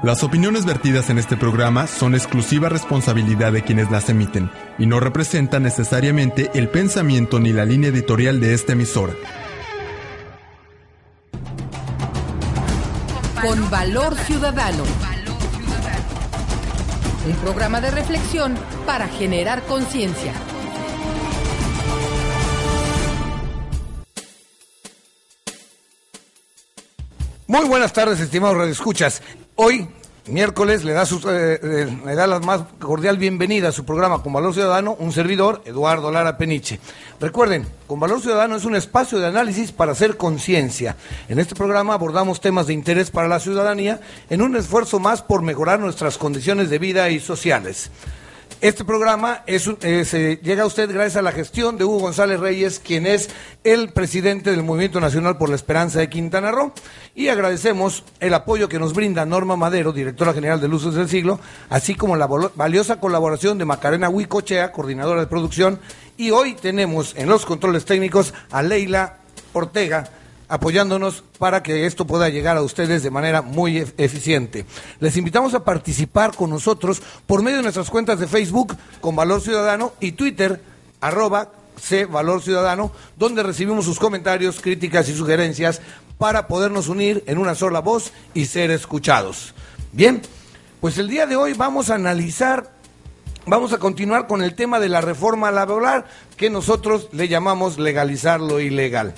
Las opiniones vertidas en este programa son exclusiva responsabilidad de quienes las emiten y no representan necesariamente el pensamiento ni la línea editorial de esta emisora. Con Valor Ciudadano. Un programa de reflexión para generar conciencia. Muy buenas tardes, estimados radioescuchas. Hoy, miércoles, le da, su, eh, eh, le da la más cordial bienvenida a su programa Con Valor Ciudadano, un servidor, Eduardo Lara Peniche. Recuerden, Con Valor Ciudadano es un espacio de análisis para hacer conciencia. En este programa abordamos temas de interés para la ciudadanía en un esfuerzo más por mejorar nuestras condiciones de vida y sociales. Este programa es, eh, llega a usted gracias a la gestión de Hugo González Reyes, quien es el presidente del Movimiento Nacional por la Esperanza de Quintana Roo. Y agradecemos el apoyo que nos brinda Norma Madero, directora general de Luces del Siglo, así como la valiosa colaboración de Macarena Huicochea, coordinadora de producción. Y hoy tenemos en los controles técnicos a Leila Ortega, apoyándonos para que esto pueda llegar a ustedes de manera muy eficiente. Les invitamos a participar con nosotros por medio de nuestras cuentas de Facebook con Valor Ciudadano y Twitter arroba C Valor Ciudadano, donde recibimos sus comentarios, críticas y sugerencias para podernos unir en una sola voz y ser escuchados. Bien, pues el día de hoy vamos a analizar, vamos a continuar con el tema de la reforma laboral que nosotros le llamamos legalizar lo ilegal.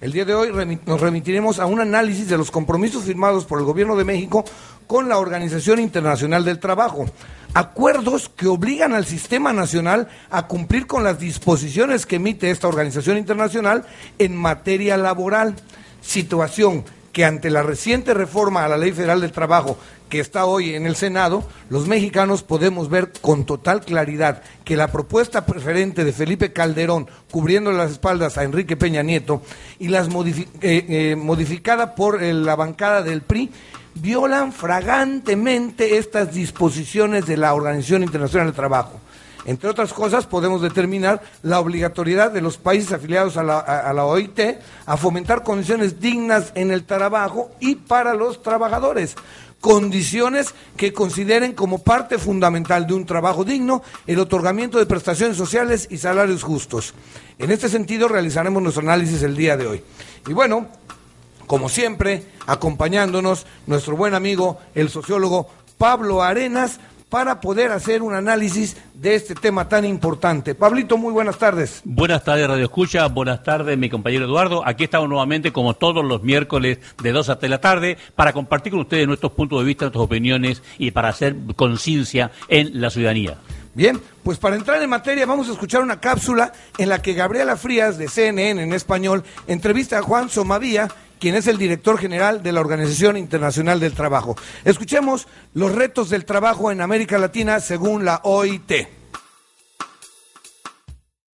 El día de hoy nos remitiremos a un análisis de los compromisos firmados por el Gobierno de México con la Organización Internacional del Trabajo. Acuerdos que obligan al sistema nacional a cumplir con las disposiciones que emite esta organización internacional en materia laboral. Situación que ante la reciente reforma a la Ley Federal del Trabajo que está hoy en el Senado, los mexicanos podemos ver con total claridad que la propuesta preferente de Felipe Calderón, cubriendo las espaldas a Enrique Peña Nieto, y las eh, eh, modificada por eh, la bancada del PRI, violan fragantemente estas disposiciones de la Organización Internacional del Trabajo. Entre otras cosas, podemos determinar la obligatoriedad de los países afiliados a la, a la, OIT a fomentar condiciones dignas en el trabajo y para los trabajadores, condiciones que consideren como parte fundamental de un trabajo digno el otorgamiento de prestaciones sociales y salarios justos. En este sentido realizaremos nuestro análisis el día de hoy. Y bueno, como siempre, acompañándonos nuestro buen amigo, el sociólogo Pablo Arenas, para poder hacer un análisis de este tema tan importante. Pablito, muy buenas tardes. Buenas tardes, Radio Escucha. Buenas tardes, mi compañero Eduardo. Aquí estamos nuevamente, como todos los miércoles, de 2 hasta la tarde, para compartir con ustedes nuestros puntos de vista, nuestras opiniones y para hacer conciencia en la ciudadanía. Bien, pues para entrar en materia vamos a escuchar una cápsula en la que Gabriela Frías de CNN en español entrevista a Juan Somavía quien es el director general de la Organización Internacional del Trabajo. Escuchemos los retos del trabajo en América Latina según la OIT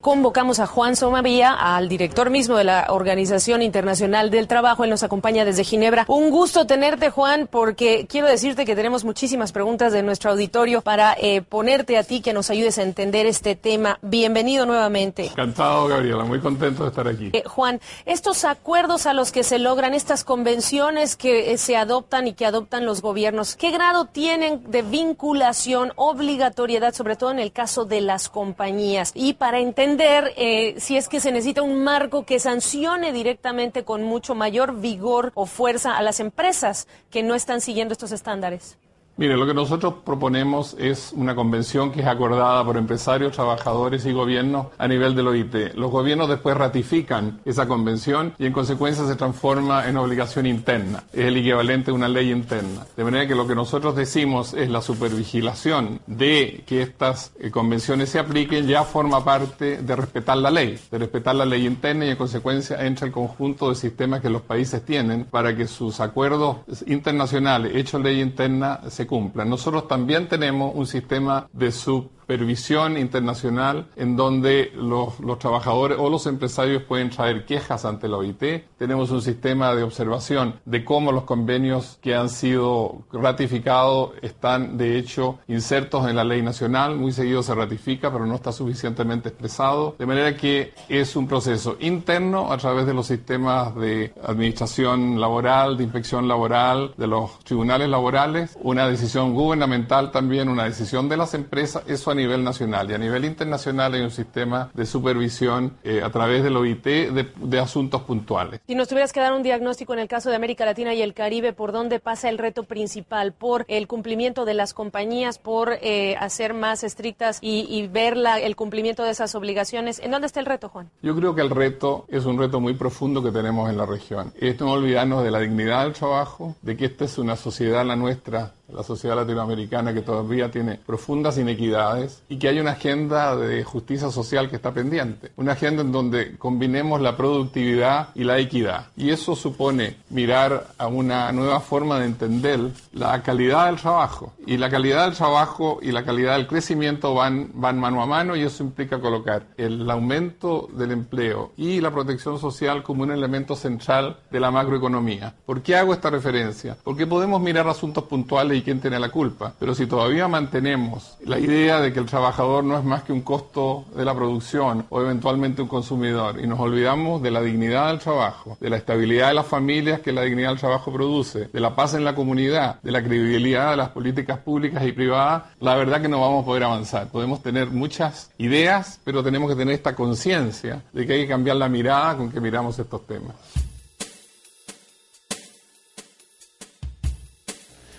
convocamos a Juan Somavía, al director mismo de la Organización Internacional del Trabajo. Él nos acompaña desde Ginebra. Un gusto tenerte, Juan, porque quiero decirte que tenemos muchísimas preguntas de nuestro auditorio para eh, ponerte a ti que nos ayudes a entender este tema. Bienvenido nuevamente. Encantado, Gabriela. Muy contento de estar aquí. Eh, Juan, estos acuerdos a los que se logran, estas convenciones que eh, se adoptan y que adoptan los gobiernos, ¿qué grado tienen de vinculación, obligatoriedad, sobre todo en el caso de las compañías? Y para entender eh, si es que se necesita un marco que sancione directamente con mucho mayor vigor o fuerza a las empresas que no están siguiendo estos estándares. Mire, lo que nosotros proponemos es una convención que es acordada por empresarios, trabajadores y gobiernos a nivel del OIT. Los gobiernos después ratifican esa convención y en consecuencia se transforma en obligación interna. Es el equivalente a una ley interna. De manera que lo que nosotros decimos es la supervigilación de que estas eh, convenciones se apliquen ya forma parte de respetar la ley, de respetar la ley interna y en consecuencia entra el conjunto de sistemas que los países tienen para que sus acuerdos internacionales hechos ley interna se cumplan. Nosotros también tenemos un sistema de sub supervisión internacional en donde los, los trabajadores o los empresarios pueden traer quejas ante la OIT. Tenemos un sistema de observación de cómo los convenios que han sido ratificados están de hecho insertos en la ley nacional. Muy seguido se ratifica, pero no está suficientemente expresado. De manera que es un proceso interno a través de los sistemas de administración laboral, de inspección laboral, de los tribunales laborales, una decisión gubernamental también, una decisión de las empresas, eso a nivel nacional. Y a nivel internacional hay un sistema de supervisión eh, a través del OIT de, de asuntos puntuales. Si nos tuvieras que dar un diagnóstico en el caso de América Latina y el Caribe, ¿por dónde pasa el reto principal? ¿Por el cumplimiento de las compañías, por eh, hacer más estrictas y, y ver la, el cumplimiento de esas obligaciones? ¿En dónde está el reto, Juan? Yo creo que el reto es un reto muy profundo que tenemos en la región. Es no olvidarnos de la dignidad del trabajo, de que esta es una sociedad, la nuestra, la sociedad latinoamericana que todavía tiene profundas inequidades y que hay una agenda de justicia social que está pendiente. Una agenda en donde combinemos la productividad y la equidad. Y eso supone mirar a una nueva forma de entender la calidad del trabajo. Y la calidad del trabajo y la calidad del crecimiento van, van mano a mano y eso implica colocar el aumento del empleo y la protección social como un elemento central de la macroeconomía. ¿Por qué hago esta referencia? Porque podemos mirar asuntos puntuales y quién tiene la culpa. Pero si todavía mantenemos la idea de que el trabajador no es más que un costo de la producción o eventualmente un consumidor y nos olvidamos de la dignidad del trabajo, de la estabilidad de las familias que la dignidad del trabajo produce, de la paz en la comunidad, de la credibilidad de las políticas públicas y privadas, la verdad que no vamos a poder avanzar. Podemos tener muchas ideas, pero tenemos que tener esta conciencia de que hay que cambiar la mirada con que miramos estos temas.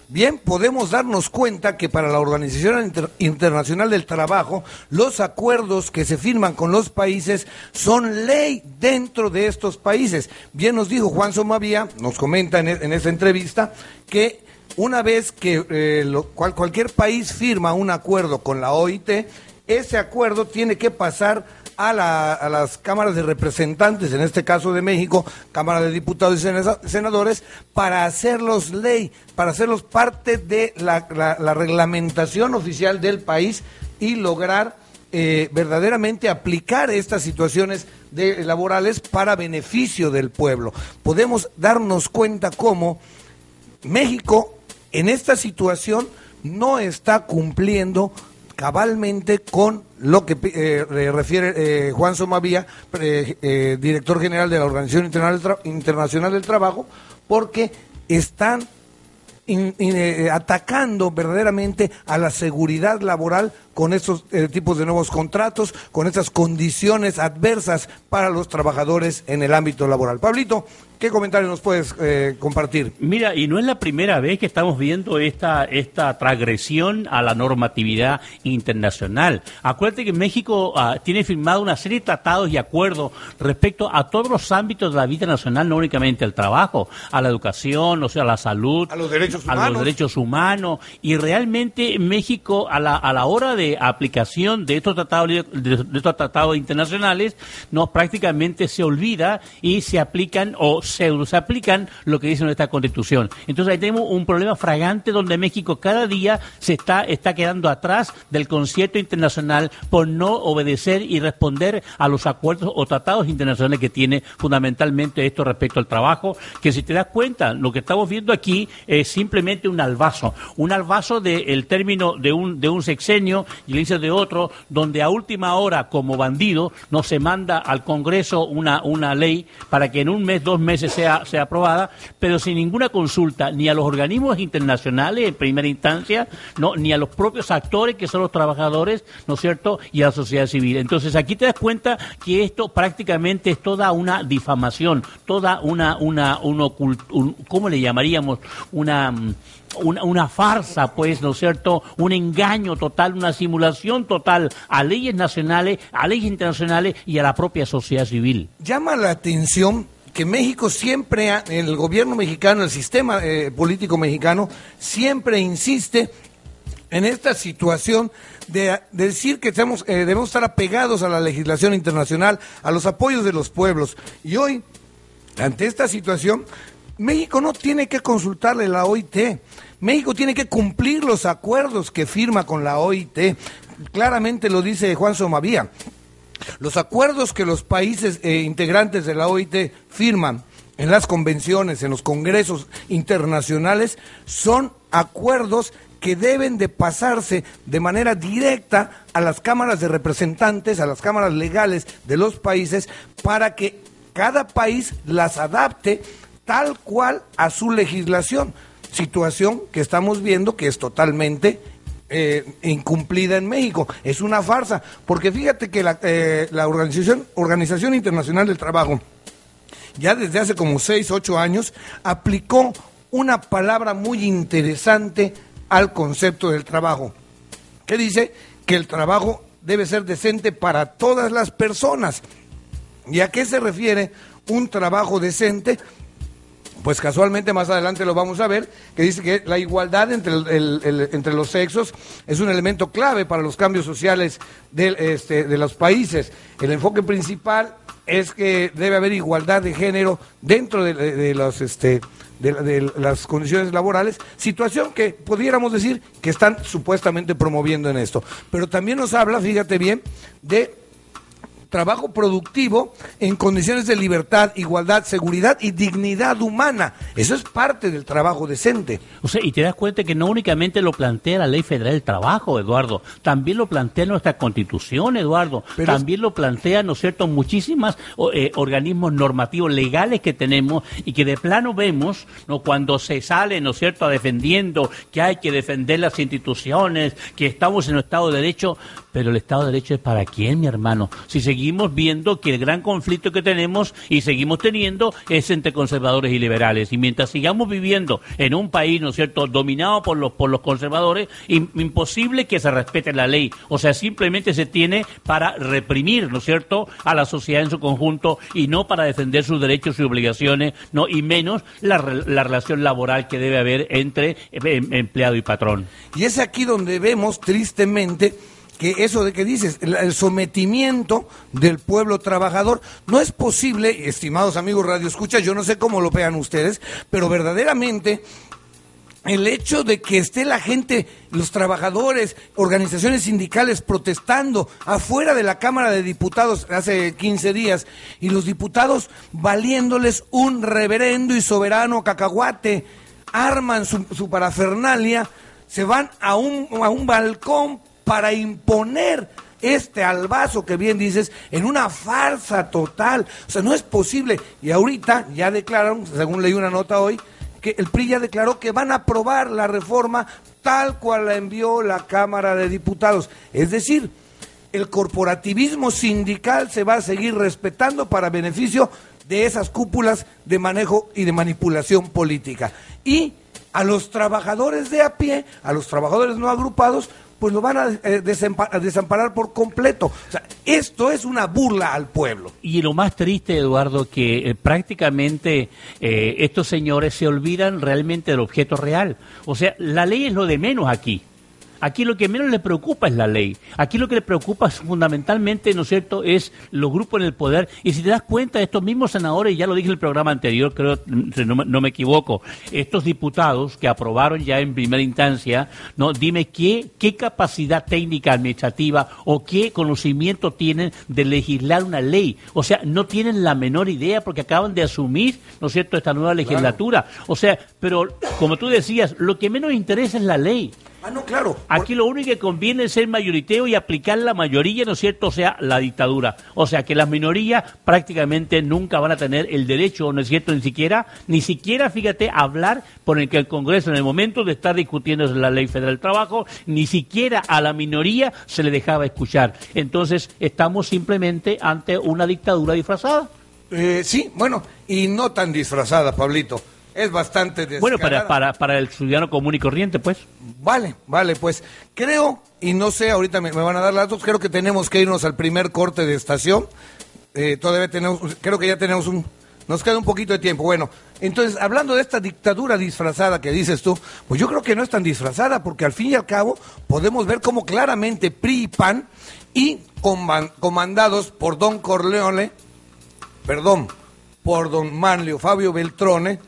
Bien, podemos darnos cuenta que para la Organización Inter Internacional del Trabajo, los acuerdos que se firman con los países son ley dentro de estos países. Bien nos dijo Juan Somavía, nos comenta en, en esta entrevista, que una vez que eh, lo, cual, cualquier país firma un acuerdo con la OIT, ese acuerdo tiene que pasar a, la, a, las cámaras de representantes, en este caso de México, Cámara de Diputados y Senadores, para hacerlos ley, para hacerlos parte de la, la, la reglamentación oficial del país y lograr eh, verdaderamente aplicar estas situaciones de, laborales para beneficio del pueblo. Podemos darnos cuenta cómo México en esta situación no está cumpliendo cabalmente con lo que eh, refiere eh, Juan Somavía, eh, director general de la Organización Internacional del, Trabajo, porque están eh, atacando verdaderamente a la seguridad laboral con estos eh, tipos de nuevos contratos, con estas condiciones adversas para los trabajadores en el ámbito laboral. Pablito, ¿qué comentario nos puedes eh, compartir? Mira, y no es la primera vez que estamos viendo esta, esta transgresión a la normatividad internacional. Acuérdate que México uh, tiene firmado una serie de tratados y acuerdos respecto a todos los ámbitos de la vida nacional, no únicamente al trabajo, a la educación, o sea, a la salud, a los derechos humanos, a los derechos humanos y realmente México a la, a la hora de aplicación de estos tratados de, estos tratados internacionales no prácticamente se olvida y se aplican o se aplican lo que dice nuestra constitución. Entonces ahí tenemos un problema fragante donde México cada día se está, está quedando atrás del concierto internacional por no obedecer y responder a los acuerdos o tratados internacionales que tiene fundamentalmente esto respecto al trabajo, que si te das cuenta, lo que estamos viendo aquí es simplemente un albazo, un albazo del de término de un, de un sexenio y le dice de otro, donde a última hora, como bandido, no se manda al Congreso una, una ley para que en un mes, dos meses sea, sea aprobada, pero sin ninguna consulta ni a los organismos internacionales en primera instancia, no, ni a los propios actores que son los trabajadores, ¿no es cierto?, y a la sociedad civil. Entonces aquí te das cuenta que esto prácticamente es toda una difamación, toda una, una, un ocult, un, ¿cómo le llamaríamos? Una una, una, farsa, pues, ¿no es cierto? Un engaño total, una simulación total a leyes nacionales, a leyes internacionales y a la propia sociedad civil. Llama la atención que México siempre, el gobierno mexicano, el sistema eh, político mexicano, siempre insiste en esta situación de, de decir que estamos, eh, debemos estar apegados a la legislación internacional, a los apoyos de los pueblos. Y hoy, ante esta situación, México no tiene que consultarle la OIT. México tiene que cumplir los acuerdos que firma con la OIT. claramente lo dice Juan Somavía. Los acuerdos que los países eh, integrantes de la OIT firman en las convenciones, en los congresos internacionales, son acuerdos que deben de pasarse de manera directa a las cámaras de representantes, a las cámaras legales de los países, para que cada país las adapte tal cual a su legislación. Situación que estamos viendo que es totalmente eh, incumplida en México. Es una farsa, porque fíjate que la, eh, la Organización, Organización Internacional del Trabajo, ya desde hace como 6, 8 años, aplicó una palabra muy interesante al concepto del trabajo, que dice que el trabajo debe ser decente para todas las personas. ¿Y a qué se refiere un trabajo decente? Pues casualmente más adelante lo vamos a ver, que dice que la igualdad entre, entre los sexos es un elemento clave para los cambios sociales de, este, de los países. El enfoque principal es que debe haber igualdad de género dentro de, los... Este, de, las condiciones laborales, situación que pudiéramos decir que están supuestamente promoviendo en esto. Pero también nos habla, fíjate bien, de trabajo productivo en condiciones de libertad, igualdad, seguridad y dignidad humana. Eso es parte del trabajo decente. O sea, y te das cuenta que no únicamente lo plantea la Ley Federal del Trabajo, Eduardo, también lo plantea nuestra Constitución, Eduardo, también lo plantea, ¿no es cierto?, muchísimas eh, organismos normativos legales que tenemos y que de plano vemos, ¿no?, cuando se sale, ¿no es cierto?, defendiendo que hay que defender las instituciones, que estamos en un Estado de Derecho, pero el Estado de Derecho es para quién, mi hermano? Si seguimos viendo que el gran conflicto que tenemos y seguimos teniendo es entre conservadores y liberales. Y mientras sigamos viviendo en un país, ¿no es cierto?, dominado por los, por los conservadores, imposible que se respete la ley. O sea, simplemente se tiene para reprimir, ¿no es cierto?, a la sociedad en su conjunto y no para defender sus derechos y obligaciones, no y menos la, la relación laboral que debe haber entre em, empleado y patrón. Y es aquí donde vemos tristemente que eso de que dices, el, sometimiento del pueblo trabajador, no es posible, estimados amigos Radio Escucha, yo no sé cómo lo vean ustedes, pero verdaderamente el hecho de que esté la gente, los trabajadores, organizaciones sindicales protestando afuera de la Cámara de Diputados hace 15 días y los diputados valiéndoles un reverendo y soberano cacahuate, arman su, su parafernalia, se van a un, a un balcón para imponer este albazo que bien dices en una farsa total. O sea, no es posible. Y ahorita ya declararon, según leí una nota hoy, que el PRI ya declaró que van a aprobar la reforma tal cual la envió la Cámara de Diputados. Es decir, el corporativismo sindical se va a seguir respetando para beneficio de esas cúpulas de manejo y de manipulación política. Y a los trabajadores de a pie, a los trabajadores no agrupados, pues lo van a, eh, desamparar por completo. O sea, esto es una burla al pueblo. Y lo más triste, Eduardo, que eh, prácticamente eh, estos señores se olvidan realmente del objeto real. O sea, la ley es lo de menos aquí. Aquí lo que menos le preocupa es la ley. Aquí lo que le preocupa fundamentalmente, ¿no es cierto?, es los grupos en el poder. Y si te das cuenta, estos mismos senadores, ya lo dije en el programa anterior, creo, no, no me equivoco, estos diputados que aprobaron ya en primera instancia, no, dime qué, qué capacidad técnica administrativa o qué conocimiento tienen de legislar una ley. O sea, no tienen la menor idea porque acaban de asumir, ¿no es cierto?, esta nueva legislatura. O sea, pero como tú decías, lo que menos interesa es la ley. Ah, no, claro. Aquí lo único que conviene es ser mayoriteo y aplicar la mayoría, ¿no es cierto? O sea, la dictadura. O sea, que las minorías prácticamente nunca van a tener el derecho, ¿no es cierto? Ni siquiera, ni siquiera, fíjate, hablar por el que el Congreso en el momento de estar discutiendo la ley federal del trabajo, ni siquiera a la minoría se le dejaba escuchar. Entonces, estamos simplemente ante una dictadura disfrazada. Eh, sí, bueno, y no tan disfrazada, Pablito es bastante descarada. Bueno, para, para, para el ciudadano común y corriente, pues. Vale, vale, pues creo, y no sé, ahorita me, van a dar las dos, creo que tenemos que irnos al primer corte de estación. Eh, todavía tenemos, creo que ya tenemos un, nos queda un poquito de tiempo. Bueno, entonces, hablando de esta dictadura disfrazada que dices tú, pues yo creo que no es tan disfrazada, porque al fin y al cabo podemos ver cómo claramente PRI y PAN, y comandados por Don Corleone, perdón, por Don Manlio Fabio Beltrone,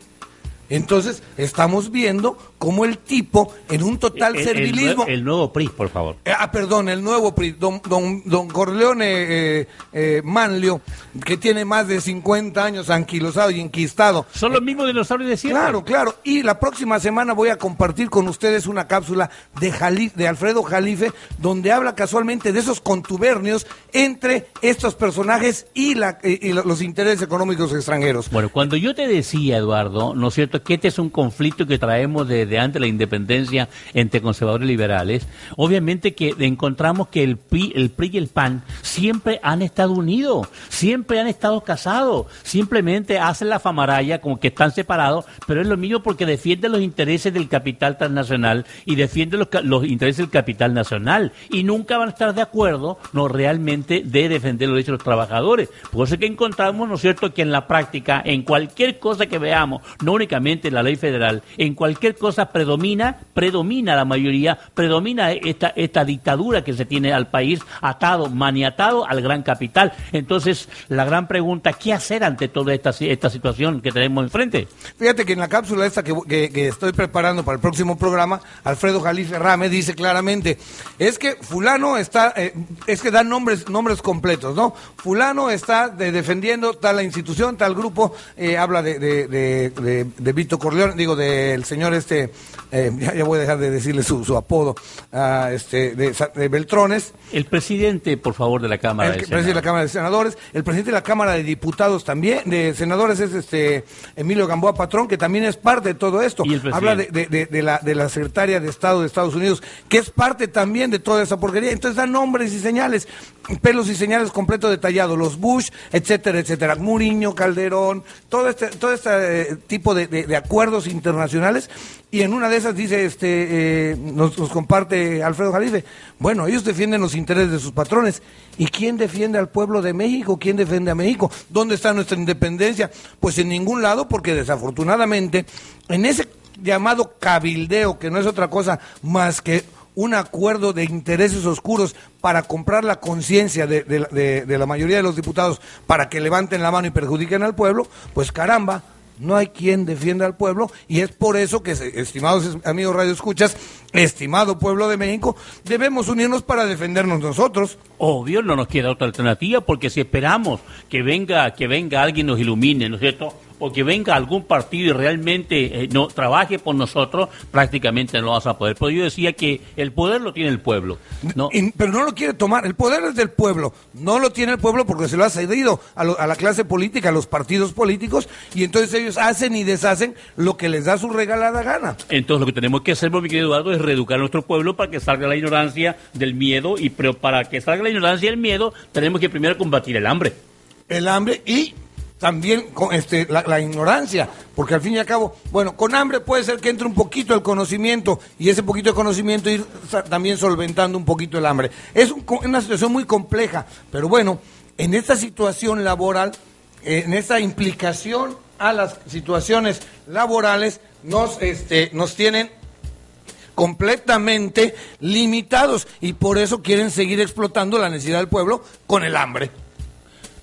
entonces, estamos viendo como el tipo en un total El- servilismo. El, nuevo PRI, por favor. Eh, Ah, perdón, el nuevo PRI, don, don, don Corleone eh, eh, Manlio, que tiene más de 50 años anquilosado y enquistado. Son los mismos dinosaurios de siempre. Claro, claro. Y la próxima semana voy a compartir con ustedes una cápsula de, Jali- de Alfredo Jalife, donde habla casualmente de esos contubernios entre estos personajes y, la, eh, y lo- los intereses económicos extranjeros. Bueno, cuando yo te decía, Eduardo, ¿no es cierto?, que este es un conflicto que traemos desde antes de la independencia entre conservadores y liberales, obviamente que encontramos que el PRI, el PRI y el PAN siempre han estado unidos, siempre han estado casados, simplemente hacen la famaraya como que están separados, pero es lo mismo porque defienden los intereses del capital transnacional y defienden los, los intereses del capital nacional y nunca van a estar de acuerdo, no realmente, de defender los derechos de los trabajadores. Por eso es que encontramos, ¿no es cierto?, que en la práctica, en cualquier cosa que veamos, no únicamente en la ley federal, en cualquier cosa predomina, predomina la mayoría, predomina esta, esta dictadura que se tiene al país atado, maniatado al gran capital. Entonces, la gran pregunta, ¿qué hacer ante toda esta, esta situación que tenemos enfrente? Fíjate que en la cápsula esta que, estoy preparando para el próximo programa, Alfredo Jalife Rame dice claramente, es que fulano está, eh, es que dan nombres, nombres completos, ¿no? Fulano está de- defendiendo tal institución, tal grupo, eh, habla de, de, de- de Vito Corleone, digo, del señor este, eh, ya, ya voy a dejar de decirle su, su apodo, ah, este, de, Beltrones, El presidente, por favor, de la Cámara el presidente de la Cámara de Senadores, el presidente de la Cámara de Diputados también, de senadores es este Emilio Gamboa Patrón, que también es parte de todo esto. Y el presidente. Habla de, de- de- de la, de la secretaria de Estado de Estados Unidos, que es parte también de toda esa porquería. Entonces dan nombres y señales, pelos y señales completo detallado, los Bush, etcétera, etcétera. Muriño, Calderón, todo este, todo este eh, tipo de, acuerdos internacionales. Y en una de esas dice, este, eh, nos, comparte Alfredo Jalife, bueno, ellos defienden los intereses de sus patrones. ¿Y quién defiende al pueblo de México? ¿Quién defiende a México? ¿Dónde está nuestra independencia? Pues en ningún lado, porque desafortunadamente, en ese llamado cabildeo, que no es otra cosa más que un acuerdo de intereses oscuros para comprar la conciencia de la mayoría de los diputados para que levanten la mano y perjudiquen al pueblo, pues caramba, no hay quien defienda al pueblo y es por eso que, estimados es- amigos Radio Escuchas, estimado pueblo de México, debemos unirnos para defendernos nosotros. Obvio, no nos queda otra alternativa, porque si esperamos que venga, que venga alguien nos ilumine, ¿no es cierto? O que venga algún partido y realmente eh, no trabaje por nosotros, prácticamente no lo vamos a poder. Pero yo decía que el poder lo tiene el pueblo, ¿no? Y- pero no lo quiere tomar. El poder es del pueblo. No lo tiene el pueblo porque se lo ha cedido a, lo- a la clase política, a los partidos políticos, y entonces ellos hacen y deshacen lo que les da su regalada gana. Entonces lo que tenemos que hacer, mi querido Eduardo, es reeducar a nuestro pueblo para que salga la ignorancia del miedo, y pero para que salga la ignorancia del miedo, tenemos que primero combatir el hambre. El hambre y también con este, la, la ignorancia, porque al fin y al cabo, bueno, con hambre puede ser que entre un poquito el conocimiento y ese poquito de conocimiento ir también solventando un poquito el hambre. Es un una situación muy compleja, pero bueno, en esta situación laboral, eh, en esta implicación a las situaciones laborales, nos, este, nos tienen completamente limitados y por eso quieren seguir explotando la necesidad del pueblo con el hambre.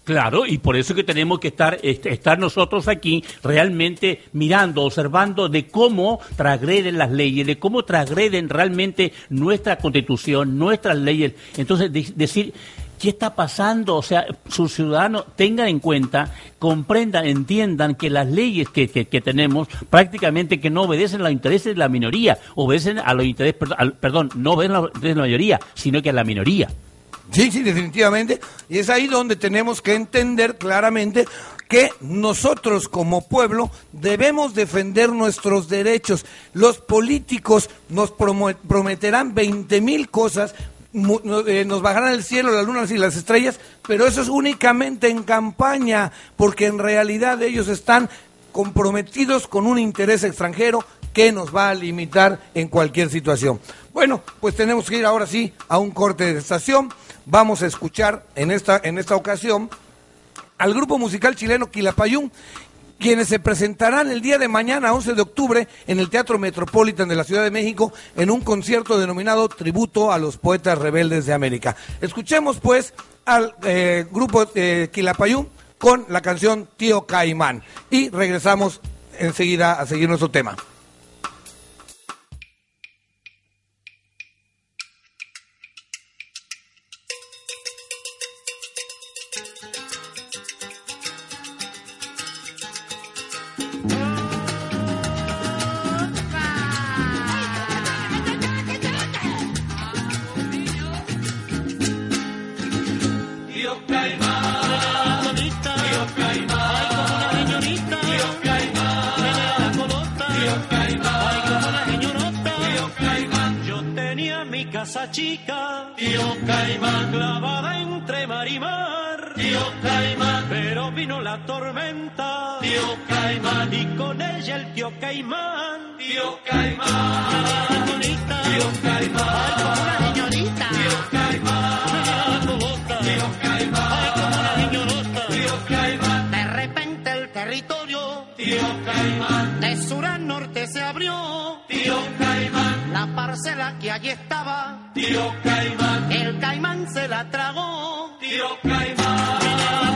Claro, y por eso que tenemos que estar, est- estar nosotros aquí realmente mirando, observando de cómo transgreden las leyes, de cómo transgreden realmente nuestra constitución, nuestras leyes. Entonces, de- decir, ¿qué está pasando? O sea, sus ciudadanos tengan en cuenta, comprendan, entiendan que las leyes que, que- tenemos prácticamente que no obedecen a los intereses de la minoría, obedecen a los intereses, perdón no obedecen a los intereses de la mayoría, sino que a la minoría. Sí, sí, definitivamente. Y es ahí donde tenemos que entender claramente que nosotros como pueblo debemos defender nuestros derechos. Los políticos nos prometerán 20 mil cosas, eh, nos bajarán el cielo, las lunas y las estrellas, pero eso es únicamente en campaña, porque en realidad ellos están comprometidos con un interés extranjero que nos va a limitar en cualquier situación. Bueno, pues tenemos que ir ahora sí a un corte de estación. Vamos a escuchar en esta, en esta ocasión al grupo musical chileno Quilapayún, quienes se presentarán el día de mañana, 11 de octubre, en el Teatro Metropolitan de la Ciudad de México, en un concierto denominado Tributo a los Poetas Rebeldes de América. Escuchemos, pues, al eh, grupo eh, Quilapayún con la canción Tío Caimán. Y regresamos enseguida a seguir nuestro tema. Chica, tío Caimán, clavada entre mar y mar, tío Caimán, pero vino la tormenta, tío Caimán, y con ella el tío Caimán, tío Caimán, bonita, tío Caimán, ay, una señorita, Caimán, de sur a norte se abrió, tío Caimán, la parcela que allí estaba, tío Caimán, el caimán se la tragó, tío Caimán, tío Caimán,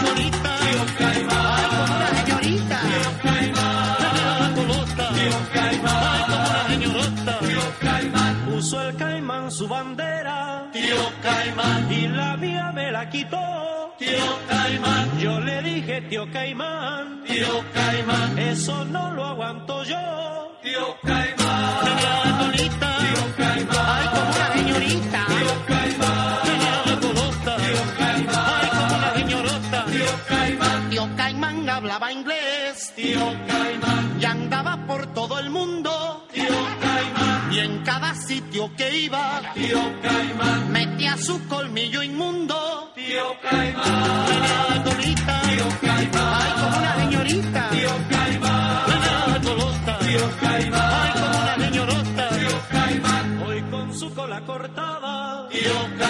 tío Caimán, puso el caimán su bandera, tío Caimán, y la mía me la quitó, tío Caimán, yo le dije, tío Caimán, tío Caimán, eso no lo aguanto yo, tío Caimán, sitio que iba, tío Caimán, metía su colmillo inmundo, tío Caimán, Mira, bonita, tío Caimán, ay, como una señorita, tío Caimán, Mira, bonita, tío Caimán, ay, como una señorita, tío Caimán, hoy con su cola cortada, tío Caimán,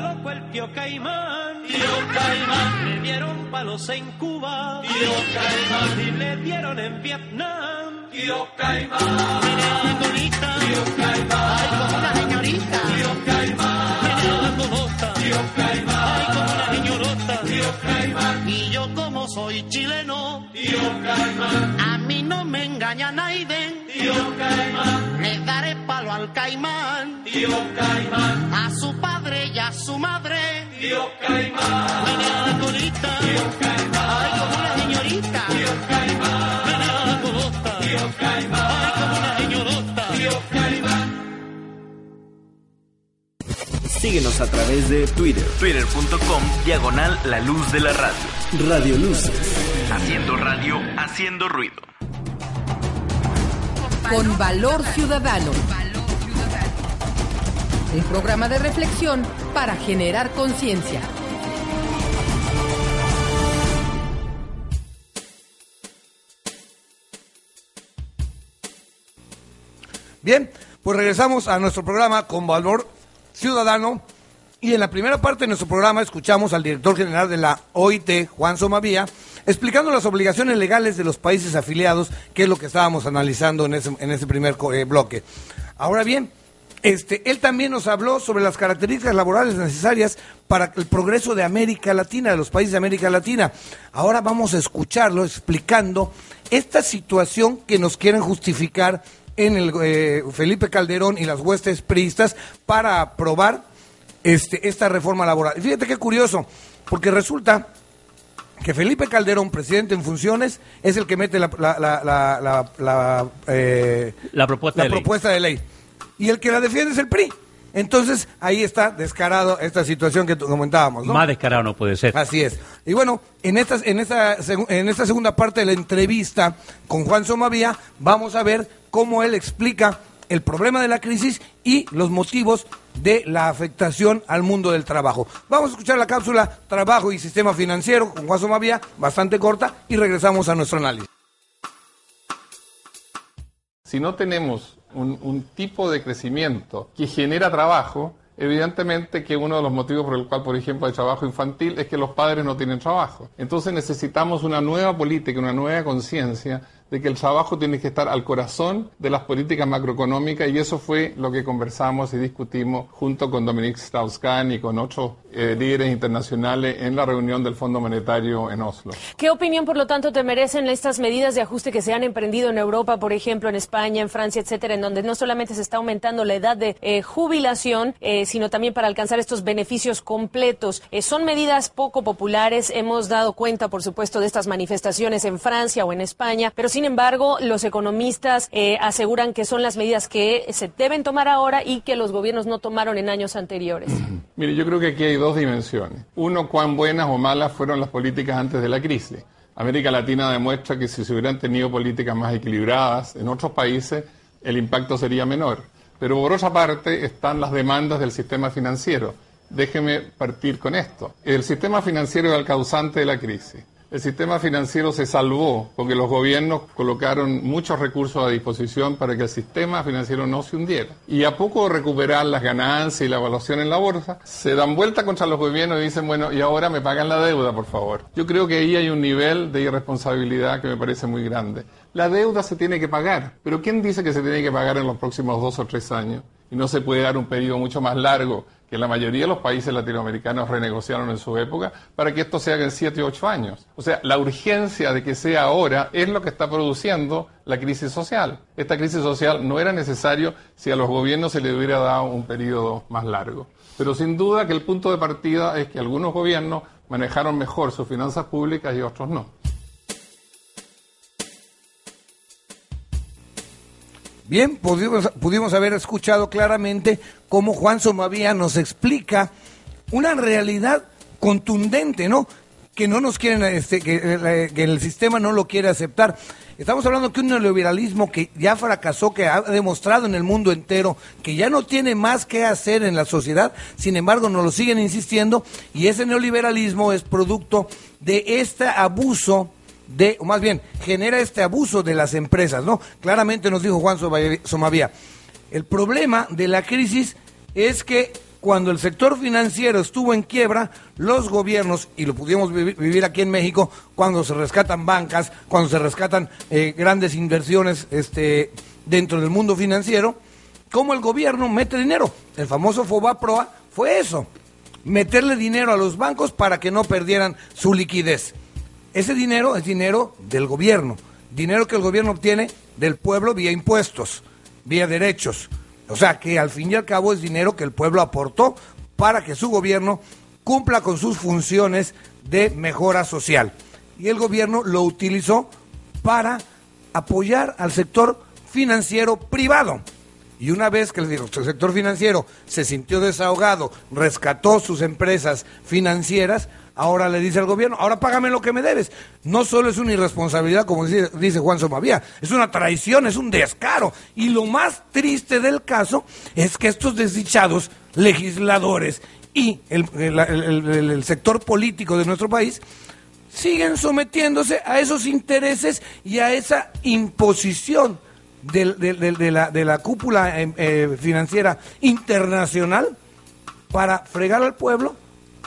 loco el tío Caimán, tío Caimán, le dieron palos en Cuba, tío Caimán, y le dieron en Vietnam, tío Caimán, mira bonita, tío Caimán, ay como una señorita, tío Caimán, mira bonita, tío Caimán, ay como una señorita, tío Caimán, y yo como soy chileno, tío Caimán, a mí no me engaña Naiden, tío Caimán, le daré palo al Caimán, tío Caimán, a su padre y a su madre, tío Caimán, mira bonita, tío Caimán, ay como una señorita, tío Caimán, tío Caimán, ay como una señorita, tío Caimán. Síguenos a través de Twitter, twitter.com, diagonal la luz de la radio. Radio Luces. Haciendo radio, haciendo ruido. Con Valor Ciudadano. Un programa de reflexión para generar conciencia. Bien, pues regresamos a nuestro programa con Valor Ciudadano. Y en la primera parte de nuestro programa escuchamos al director general de la OIT, Juan Somavía, explicando las obligaciones legales de los países afiliados, que es lo que estábamos analizando en ese, en ese primer eh, bloque. Ahora bien, este, él también nos habló sobre las características laborales necesarias para el progreso de América Latina, de los países de América Latina. Ahora vamos a escucharlo explicando esta situación que nos quieren justificar en el eh, Felipe Calderón y las huestes priistas para aprobar este, esta reforma laboral. Fíjate qué curioso, porque resulta que Felipe Calderón, presidente en funciones, es el que mete la, la, la, la, la- la, eh, propuesta la de ley. propuesta de ley. Y el que la defiende es el PRI. Entonces, ahí está descarado esta situación que comentábamos, ¿no? Más descarado no puede ser. Así es. Y bueno, en esta, en, esta, en esta segunda parte de la entrevista con Juan Somavía, vamos a ver cómo él explica el problema de la crisis y los motivos de la afectación al mundo del trabajo. Vamos a escuchar la cápsula Trabajo y Sistema Financiero con Juan Somavía, bastante corta, y regresamos a nuestro análisis. Si no tenemos un, un tipo de crecimiento que genera trabajo, evidentemente que uno de los motivos por el cual, por ejemplo, hay trabajo infantil es que los padres no tienen trabajo. Entonces necesitamos una nueva política, una nueva conciencia de que el trabajo tiene que estar al corazón de las políticas macroeconómicas y eso fue lo que conversamos y discutimos junto con Dominique Strauss-Kahn y con otros eh, líderes internacionales en la reunión del Fondo Monetario en Oslo. ¿Qué opinión, por lo tanto, te merecen estas medidas de ajuste que se han emprendido en Europa, por ejemplo, en España, en Francia, etcétera, en donde no solamente se está aumentando la edad de eh, jubilación, eh, sino también para alcanzar estos beneficios completos? Son medidas poco populares. Hemos dado cuenta, por supuesto, de estas manifestaciones en Francia o en España, pero sin Sin embargo, los economistas eh, aseguran que son las medidas que se deben tomar ahora y que los gobiernos no tomaron en años anteriores. Mire, yo creo que aquí hay dos dimensiones. Uno, cuán buenas o malas fueron las políticas antes de la crisis. América Latina demuestra que si se hubieran tenido políticas más equilibradas en otros países, el impacto sería menor. Pero por otra parte están las demandas del sistema financiero. Déjeme partir con esto. El sistema financiero es el causante de la crisis. El sistema financiero se salvó porque los gobiernos colocaron muchos recursos a disposición para que el sistema financiero no se hundiera. Y a poco de recuperar las ganancias y la evaluación en la bolsa, se dan vuelta contra los gobiernos y dicen, bueno, y ahora me pagan la deuda, por favor. Yo creo que ahí hay un nivel de irresponsabilidad que me parece muy grande. La deuda se tiene que pagar, pero ¿quién dice que se tiene que pagar en los próximos dos o tres años? Y no se puede dar un periodo mucho más largo que la mayoría de los países latinoamericanos renegociaron en su época, para que esto se haga en 7 u 8 años. O sea, la urgencia de que sea ahora es lo que está produciendo la crisis social. Esta crisis social no era necesario si a los gobiernos se les hubiera dado un periodo más largo. Pero sin duda que el punto de partida es que algunos gobiernos manejaron mejor sus finanzas públicas y otros no. Bien, pudimos, pudimos haber escuchado claramente cómo Juan Somavía nos explica una realidad contundente, ¿no? Que no nos quieren, este, que, eh, que el sistema no lo quiere aceptar. Estamos hablando que un neoliberalismo que ya fracasó, que ha demostrado en el mundo entero que ya no tiene más que hacer en la sociedad, sin embargo nos lo siguen insistiendo y ese neoliberalismo es producto de este abuso de, o más bien, genera este abuso de las empresas, ¿no? Claramente nos dijo Juan Somavía. El problema de la crisis es que cuando el sector financiero estuvo en quiebra, los gobiernos, y lo pudimos vivir aquí en México, cuando se rescatan bancas, cuando se rescatan eh, grandes inversiones este, dentro del mundo financiero, ¿cómo el gobierno mete dinero? El famoso FOBAPROA fue eso, meterle dinero a los bancos para que no perdieran su liquidez. Ese dinero es dinero del gobierno, dinero que el gobierno obtiene del pueblo vía impuestos, vía derechos. O sea que al fin y al cabo es dinero que el pueblo aportó para que su gobierno cumpla con sus funciones de mejora social. Y el gobierno lo utilizó para apoyar al sector financiero privado. Y una vez que el sector financiero se sintió desahogado, rescató sus empresas financieras, ahora le dice al gobierno, ahora págame lo que me debes. No solo es una irresponsabilidad, como dice, Juan Somavía, es una traición, es un descaro. Y lo más triste del caso es que estos desdichados legisladores y el, sector político de nuestro país siguen sometiéndose a esos intereses y a esa imposición de, de, la, la cúpula eh, eh, financiera internacional para fregar al pueblo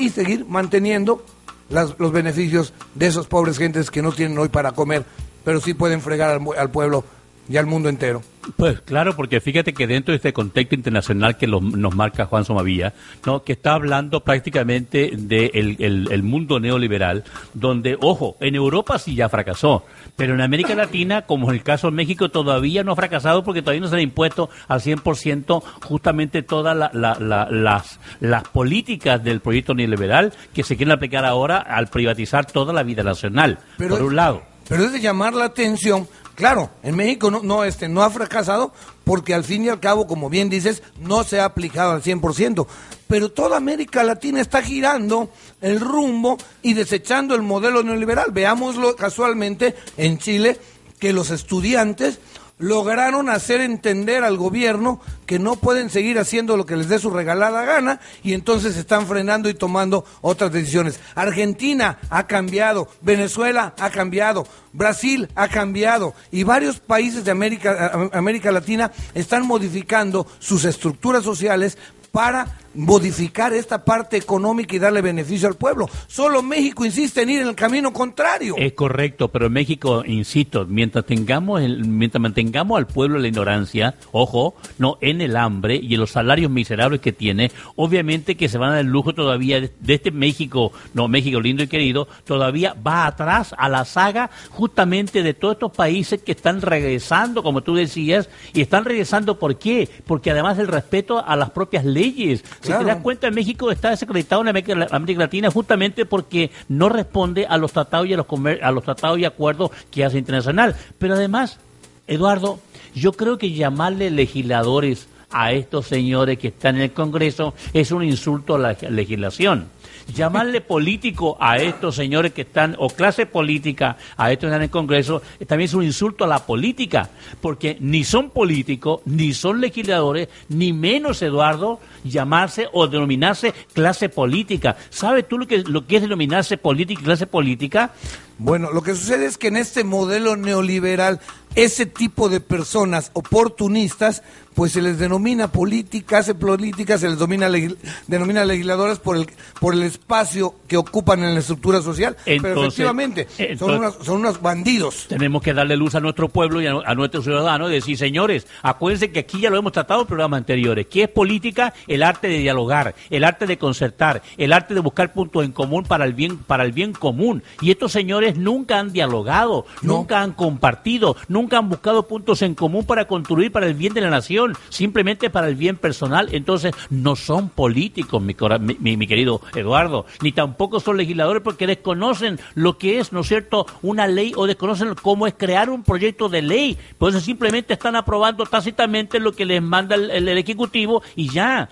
y seguir manteniendo las, los beneficios de esos pobres gentes que no tienen hoy para comer, pero sí pueden fregar al, al pueblo y al mundo entero. Pues claro, porque fíjate que dentro de este contexto internacional que nos marca Juan Somavía, ¿no? que está hablando prácticamente del de el, mundo neoliberal, donde, ojo, en Europa sí ya fracasó, pero en América Latina, como en el caso de México, todavía no ha fracasado porque todavía no se ha impuesto al 100% justamente todas las, las políticas del proyecto neoliberal que se quieren aplicar ahora al privatizar toda la vida nacional, por un lado. Pero es de llamar la atención Claro, en México no, no, este, no ha fracasado porque al fin y al cabo, como bien dices, no se ha aplicado al 100%. Pero toda América Latina está girando el rumbo y desechando el modelo neoliberal. Veámoslo casualmente en Chile, que los estudiantes lograron hacer entender al gobierno que no pueden seguir haciendo lo que les dé su regalada gana y entonces están frenando y tomando otras decisiones. Argentina ha cambiado, Venezuela ha cambiado, Brasil ha cambiado y varios países de América, América Latina están modificando sus estructuras sociales para modificar esta parte económica y darle beneficio al pueblo. Solo México insiste en ir en el camino contrario. Es correcto, pero México, insisto, mientras tengamos el, mientras mantengamos al pueblo en la ignorancia, ojo, no en el hambre y en los salarios miserables que tiene, obviamente que se van a dar el lujo todavía de, este México, no México lindo y querido, todavía va atrás a la saga justamente de todos estos países que están regresando, como tú decías, y están regresando ¿por qué? Porque además el respeto a las propias leyes Si te das cuenta, México está desacreditado en América, América Latina justamente porque no responde a los tratados y a los, comer- a los tratados y acuerdos que hace internacional. Pero además, Eduardo, yo creo que llamarle legisladores a estos señores que están en el Congreso es un insulto a la legislación. Llamarle político a estos señores que están, o clase política a estos que están en el Congreso, también es un insulto a la política, porque ni son políticos, ni son legisladores, ni menos, Eduardo, llamarse o denominarse clase política. ¿Sabes tú lo que, lo que es denominarse política y clase política? Bueno, lo que sucede es que en este modelo neoliberal, ese tipo de personas oportunistas, pues se les denomina políticas, hace política, se les domina legis- denomina legisladoras por el, por el espacio que ocupan en la estructura social. Pero Entonces- efectivamente, son, unos, son unos bandidos. Tenemos que darle luz a nuestro pueblo y a, a nuestros ciudadanos y decir, señores, acuérdense que aquí ya lo hemos tratado en programas anteriores. ¿Qué es política? El arte de dialogar, el arte de concertar, el arte de buscar puntos en común para el bien, para el bien común. Y estos señores nunca han dialogado, No. nunca han compartido, nunca han buscado puntos en común para construir para el bien de la nación, simplemente para el bien personal. Entonces, no son políticos, mi, mi- mi- querido Eduardo, ni tampoco son legisladores porque desconocen lo que es, ¿no es cierto?, una ley o desconocen cómo es crear un proyecto de ley. Por eso simplemente están aprobando tácitamente lo que les manda el Ejecutivo y ya.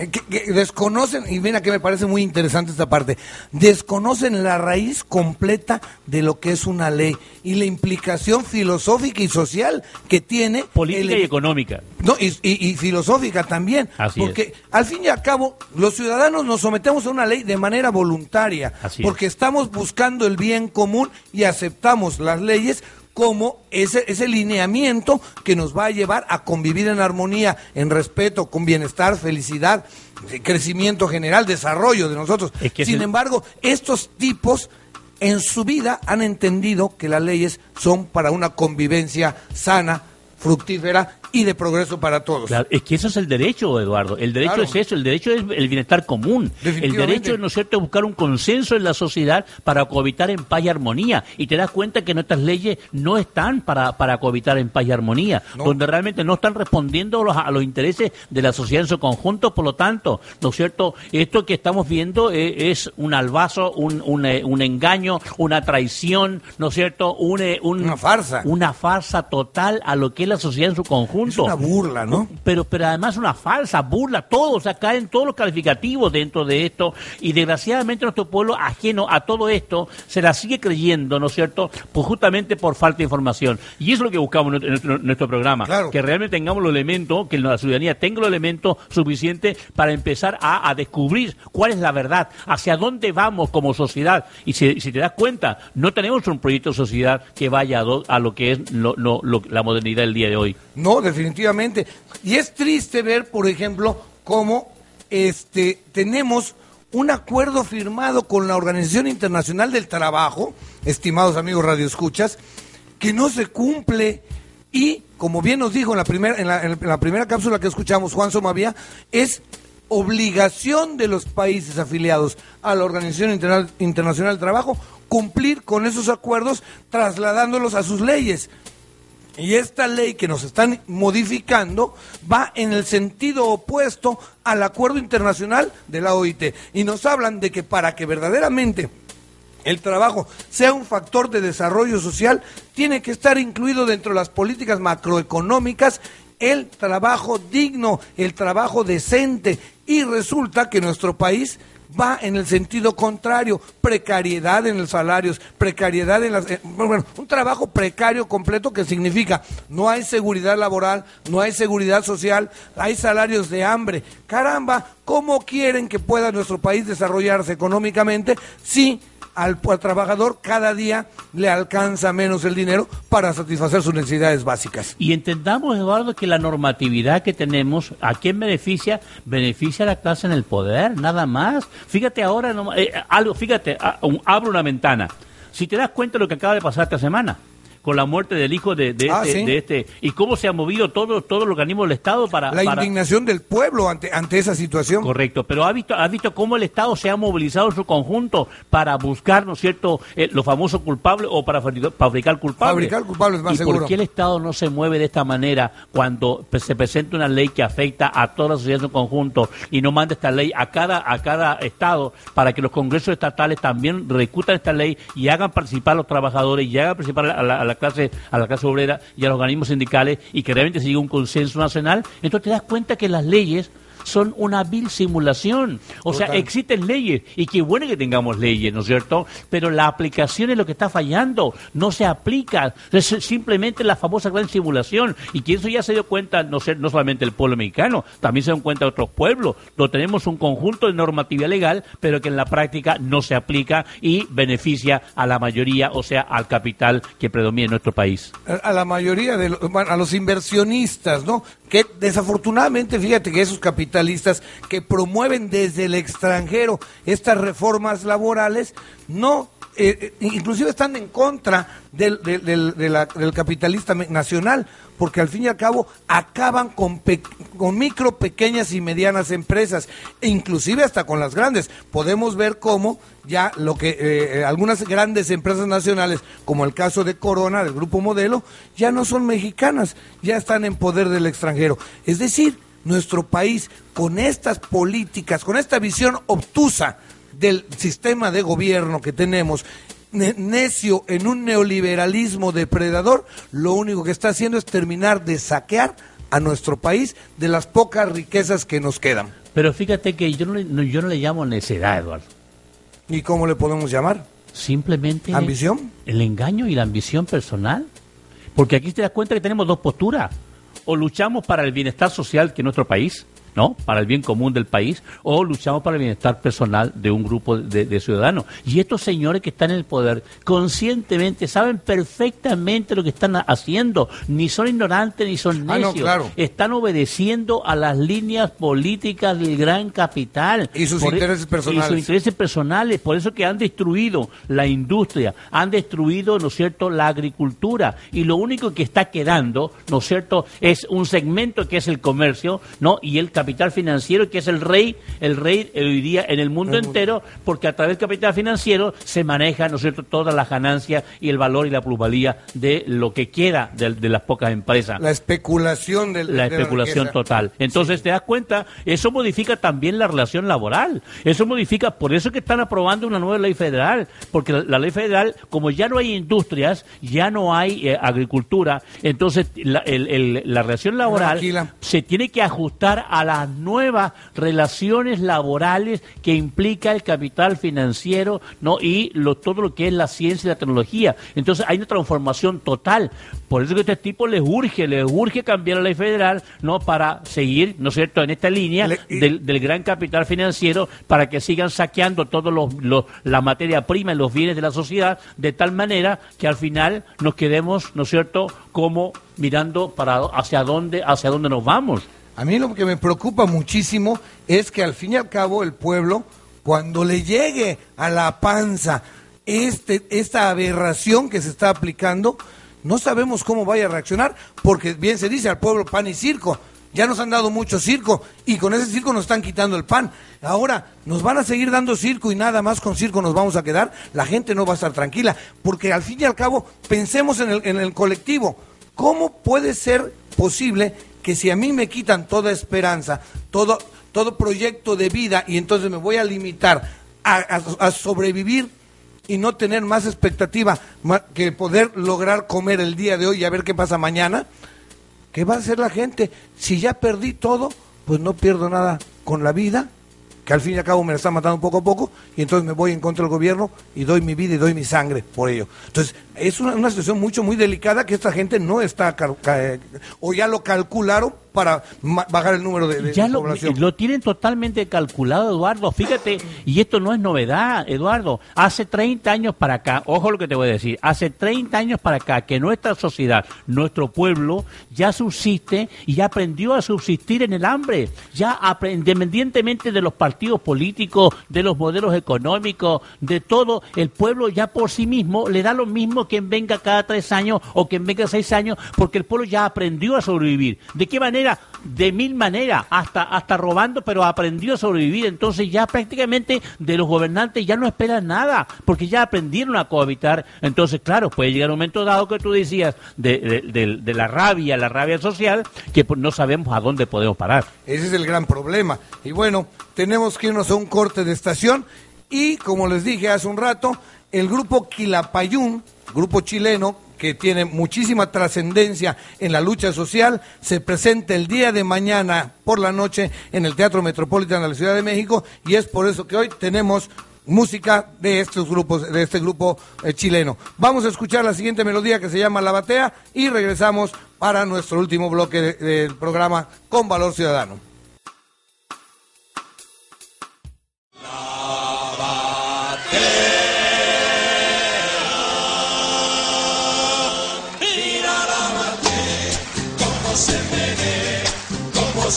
Eh, que, que desconocen, y mira que me parece muy interesante esta parte, desconocen la raíz completa de lo que es una ley y la implicación filosófica y social que tiene. Política el- y económica. No, y, y- y filosófica también. Así porque al fin y al cabo, los ciudadanos nos sometemos a una ley de manera voluntaria. Así porque estamos buscando el bien común y aceptamos las leyes como ese, ese lineamiento que nos va a llevar a convivir en armonía, en respeto, con bienestar, felicidad, crecimiento general, desarrollo de nosotros. Es que Sin embargo, estos tipos en su vida han entendido que las leyes son para una convivencia sana, fructífera y de progreso para todos. Claro, es que eso es el derecho, Eduardo. El derecho Claro. es eso, el derecho es el bienestar común. El derecho, ¿no es cierto?, es buscar un consenso en la sociedad para cohabitar en paz y armonía. Y te das cuenta que nuestras leyes no están para, para cohabitar en paz y armonía, No. donde realmente no están respondiendo a los, a los intereses de la sociedad en su conjunto. Por lo tanto, ¿no es cierto?, esto que estamos viendo eh, es un albazo, un, un, eh, un engaño, una traición, ¿no es cierto?, eh, un- Una farsa. Una farsa total a lo que es la sociedad en su conjunto. Es una burla, ¿no? Pero, pero además una falsa burla, todo, o sea, caen todos los calificativos dentro de esto y desgraciadamente nuestro pueblo ajeno a todo esto se la sigue creyendo, ¿no es cierto? Pues justamente por falta de información. Y eso es lo que buscamos en nuestro, en nuestro programa, Claro. que realmente tengamos los elementos, que la ciudadanía tenga los elementos suficientes para empezar a, a descubrir cuál es la verdad, hacia dónde vamos como sociedad. Y si, si te das cuenta, no tenemos un proyecto de sociedad que vaya a, do- a lo que es lo- lo- lo- la modernidad del día de hoy. No, definitivamente. Y es triste ver, por ejemplo, cómo este, tenemos un acuerdo firmado con la Organización Internacional del Trabajo, estimados amigos radioescuchas, que no se cumple y, como bien nos dijo en la, primera en la, primera cápsula que escuchamos Juan Somavía, es obligación de los países afiliados a la Organización Interna- Internacional del Trabajo cumplir con esos acuerdos trasladándolos a sus leyes. Y esta ley que nos están modificando va en el sentido opuesto al acuerdo internacional de la OIT. Y nos hablan de que para que verdaderamente el trabajo sea un factor de desarrollo social, tiene que estar incluido dentro de las políticas macroeconómicas el trabajo digno, el trabajo decente. Y resulta que nuestro país va en el sentido contrario, precariedad en los salarios, precariedad en las... eh, bueno, un trabajo precario completo que significa no hay seguridad laboral, no hay seguridad social, hay salarios de hambre. Caramba, ¿cómo quieren que pueda nuestro país desarrollarse económicamente si al, trabajador cada día le alcanza menos el dinero para satisfacer sus necesidades básicas? Y entendamos, Eduardo, que la normatividad que tenemos, ¿a quién beneficia? Beneficia a la clase en el poder, nada más. Fíjate ahora, eh, algo, fíjate, a- un- abro una ventana. Si te das cuenta de lo que acaba de pasar esta semana, con la muerte del hijo de, de Ah, este, sí. de este y cómo se ha movido todo todo el organismo del Estado para, La para- indignación del pueblo ante, ante esa situación. Correcto, pero ha visto, ha visto cómo el Estado se ha movilizado en su conjunto para buscar, ¿no es cierto?, eh, los famosos culpables o para fabricar, culpables. Fabricar culpables, más ¿Y seguro. por qué el Estado no se mueve de esta manera cuando se presenta una ley que afecta a toda la sociedad en su conjunto y no manda esta ley a cada, a cada Estado para que los congresos estatales también recutan esta ley y hagan participar a los trabajadores y hagan participar a la, a la clase, a la clase obrera y a los organismos sindicales y que realmente se llegue a un consenso nacional? Entonces te das cuenta que las leyes son una vil simulación. O sea, existen leyes y qué bueno que tengamos leyes, ¿no es cierto? Pero la aplicación es lo que está fallando, no se aplica, es simplemente la famosa gran simulación. Y que eso ya se dio cuenta, no, sé, no solamente el pueblo mexicano, también se dan cuenta otros pueblos. Lo tenemos un conjunto de normatividad legal, pero que en la práctica no se aplica y beneficia a la mayoría, o sea, al capital que predomina en nuestro país. a la mayoría de los, a los inversionistas, ¿no? Que desafortunadamente, fíjate que esos capitalistas que promueven desde el extranjero estas reformas laborales, no, eh, eh, inclusive están en contra del, del, del- capitalista nacional, porque al fin y al cabo acaban con, pe- con micro, pequeñas y medianas empresas, e inclusive hasta con las grandes. Podemos ver cómo ya lo que eh, algunas grandes empresas nacionales, como el caso de Corona, del grupo Modelo, ya no son mexicanas, ya están en poder del extranjero. Es decir, nuestro país con estas políticas, con esta visión obtusa del sistema de gobierno que tenemos, ne- necio en un neoliberalismo depredador, lo único que está haciendo es terminar de saquear a nuestro país de las pocas riquezas que nos quedan. Pero fíjate que yo no le, no- yo no le llamo necedad, Eduardo. ¿Y cómo le podemos llamar? Simplemente ¿Ambición? el engaño y la ambición personal. Porque aquí te das cuenta que tenemos dos posturas. O luchamos para el bienestar social que es nuestro país, ¿no? Para el bien común del país, o luchamos para el bienestar personal de un grupo de, de ciudadanos. Y estos señores que están en el poder conscientemente saben perfectamente lo que están ha- haciendo. Ni son ignorantes ni son Ah, no, necios. claro. Están obedeciendo a las líneas políticas del gran capital. Y sus Por e- intereses personales. Y sus intereses personales, por eso que han destruido la industria, han destruido, ¿no es cierto?, la agricultura, y lo único que está quedando, ¿no es cierto?, es un segmento que es el comercio, ¿no?, y el capital financiero, que es el rey, el rey eh, hoy día en el mundo entero, porque a través del capital financiero se maneja, ¿no es cierto?, todas las ganancias y el valor y la plusvalía de lo que queda de, de las pocas empresas La especulación del, la de especulación total. Entonces, te das cuenta, eso modifica también la relación laboral. Eso modifica, por eso que están aprobando una nueva ley federal, porque la, la ley federal, como ya no hay industrias, ya no hay eh, agricultura, entonces la, el- el- la relación laboral Tranquila. se tiene que ajustar a las nuevas relaciones laborales que implica el capital financiero no y lo, todo lo que es la ciencia y la tecnología. Entonces hay una transformación total. Por eso que a este tipo les urge, les urge cambiar la ley federal no para seguir, ¿no es cierto?, en esta línea Le- y- del, del gran capital financiero para que sigan saqueando todos los, los- la materia prima y los bienes de la sociedad de tal manera que al final nos quedemos, ¿no es cierto?, como mirando para hacia dónde hacia dónde nos vamos. A mí lo que me preocupa muchísimo es que al fin y al cabo el pueblo, cuando le llegue a la panza este, esta aberración que se está aplicando, no sabemos cómo vaya a reaccionar, porque bien se dice al pueblo pan y circo. Ya nos han dado mucho circo y con ese circo nos están quitando el pan. Ahora nos van a seguir dando circo y nada más con circo nos vamos a quedar. La gente no va a estar tranquila, porque al fin y al cabo pensemos en el, en el colectivo. ¿Cómo puede ser posible que si a mí me quitan toda esperanza, todo, todo proyecto de vida y entonces me voy a limitar a, a- sobrevivir y no tener más expectativa que poder lograr comer el día de hoy y a ver qué pasa mañana? ¿Qué va a hacer la gente? Si ya perdí todo, pues no pierdo nada con la vida, que al fin y al cabo me la está matando poco a poco, y entonces me voy en contra del gobierno y doy mi vida y doy mi sangre por ello. Entonces, es una, una situación mucho, muy delicada que esta gente no está, ca- o ya lo calcularon para bajar el número de, de Ya lo, población. lo tienen totalmente calculado, Eduardo. Fíjate, y esto no es novedad, Eduardo. Hace 30 años para acá, ojo lo que te voy a decir, hace 30 años para acá que nuestra sociedad, nuestro pueblo, ya subsiste y ya aprendió a subsistir en el hambre. Ya independientemente de los partidos políticos, de los modelos económicos, de todo, el pueblo ya por sí mismo le da lo mismo quien venga cada tres años o quien venga seis años, porque el pueblo ya aprendió a sobrevivir. ¿De qué manera? De mil maneras, hasta, hasta robando, pero aprendió a sobrevivir. Entonces ya prácticamente de los gobernantes ya no esperan nada, porque ya aprendieron a cohabitar. Entonces, claro, puede llegar un momento dado que tú decías de, de- la rabia, la rabia social, que pues, no sabemos a dónde podemos parar. Ese es el gran problema. Y bueno, tenemos que irnos a un corte de estación y como les dije hace un rato, el grupo Quilapayún, grupo chileno que tiene muchísima trascendencia en la lucha social, se presenta el día de mañana por la noche en el Teatro Metropolitano de la Ciudad de México y es por eso que hoy tenemos música de estos grupos, de este grupo eh, chileno. Vamos a escuchar la siguiente melodía que se llama La Batea y regresamos para nuestro último bloque de- del programa con Valor Ciudadano.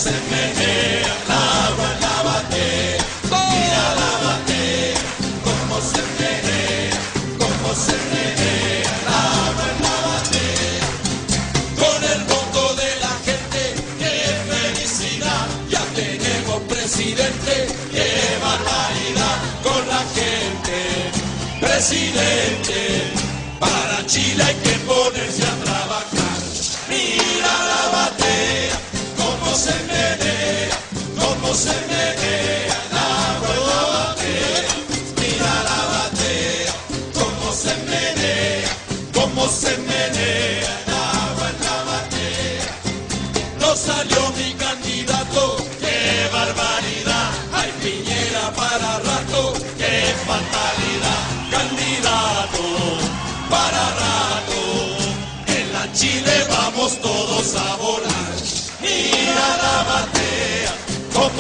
Se menea agua bate. Mira la bate, cómo se menea, cómo se menea agua bate. Con el voto de la gente, qué felicidad, ya tenemos presidente, qué barbaridad. Con la gente, presidente. Para Chile hay que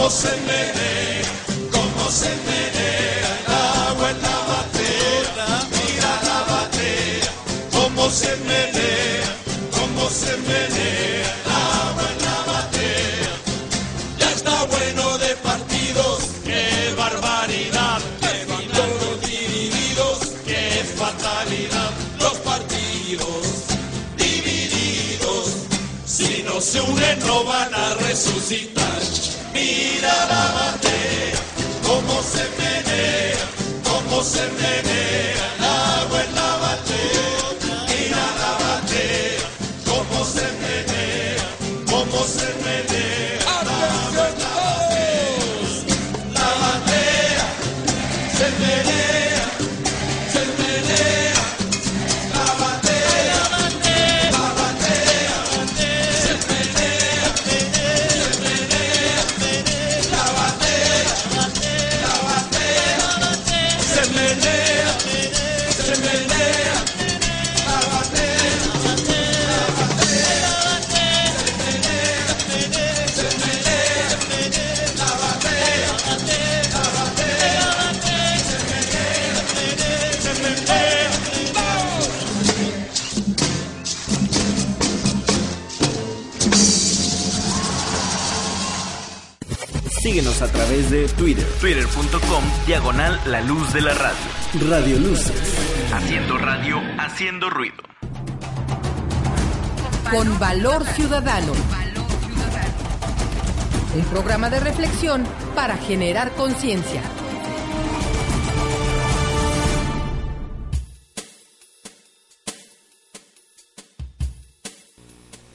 cómo se menea, cómo se menea el agua en la batea. Mira la batea, cómo se menea, cómo se menea el agua en la batea. Ya está bueno de partidos, qué barbaridad. Terminaron divididos, qué fatalidad. Los partidos divididos, si no se unen no van a resucitar. Mira la la luz de la radio. Radio Luces. Haciendo radio, haciendo ruido. Con Valor Ciudadano. Un programa de reflexión para generar conciencia.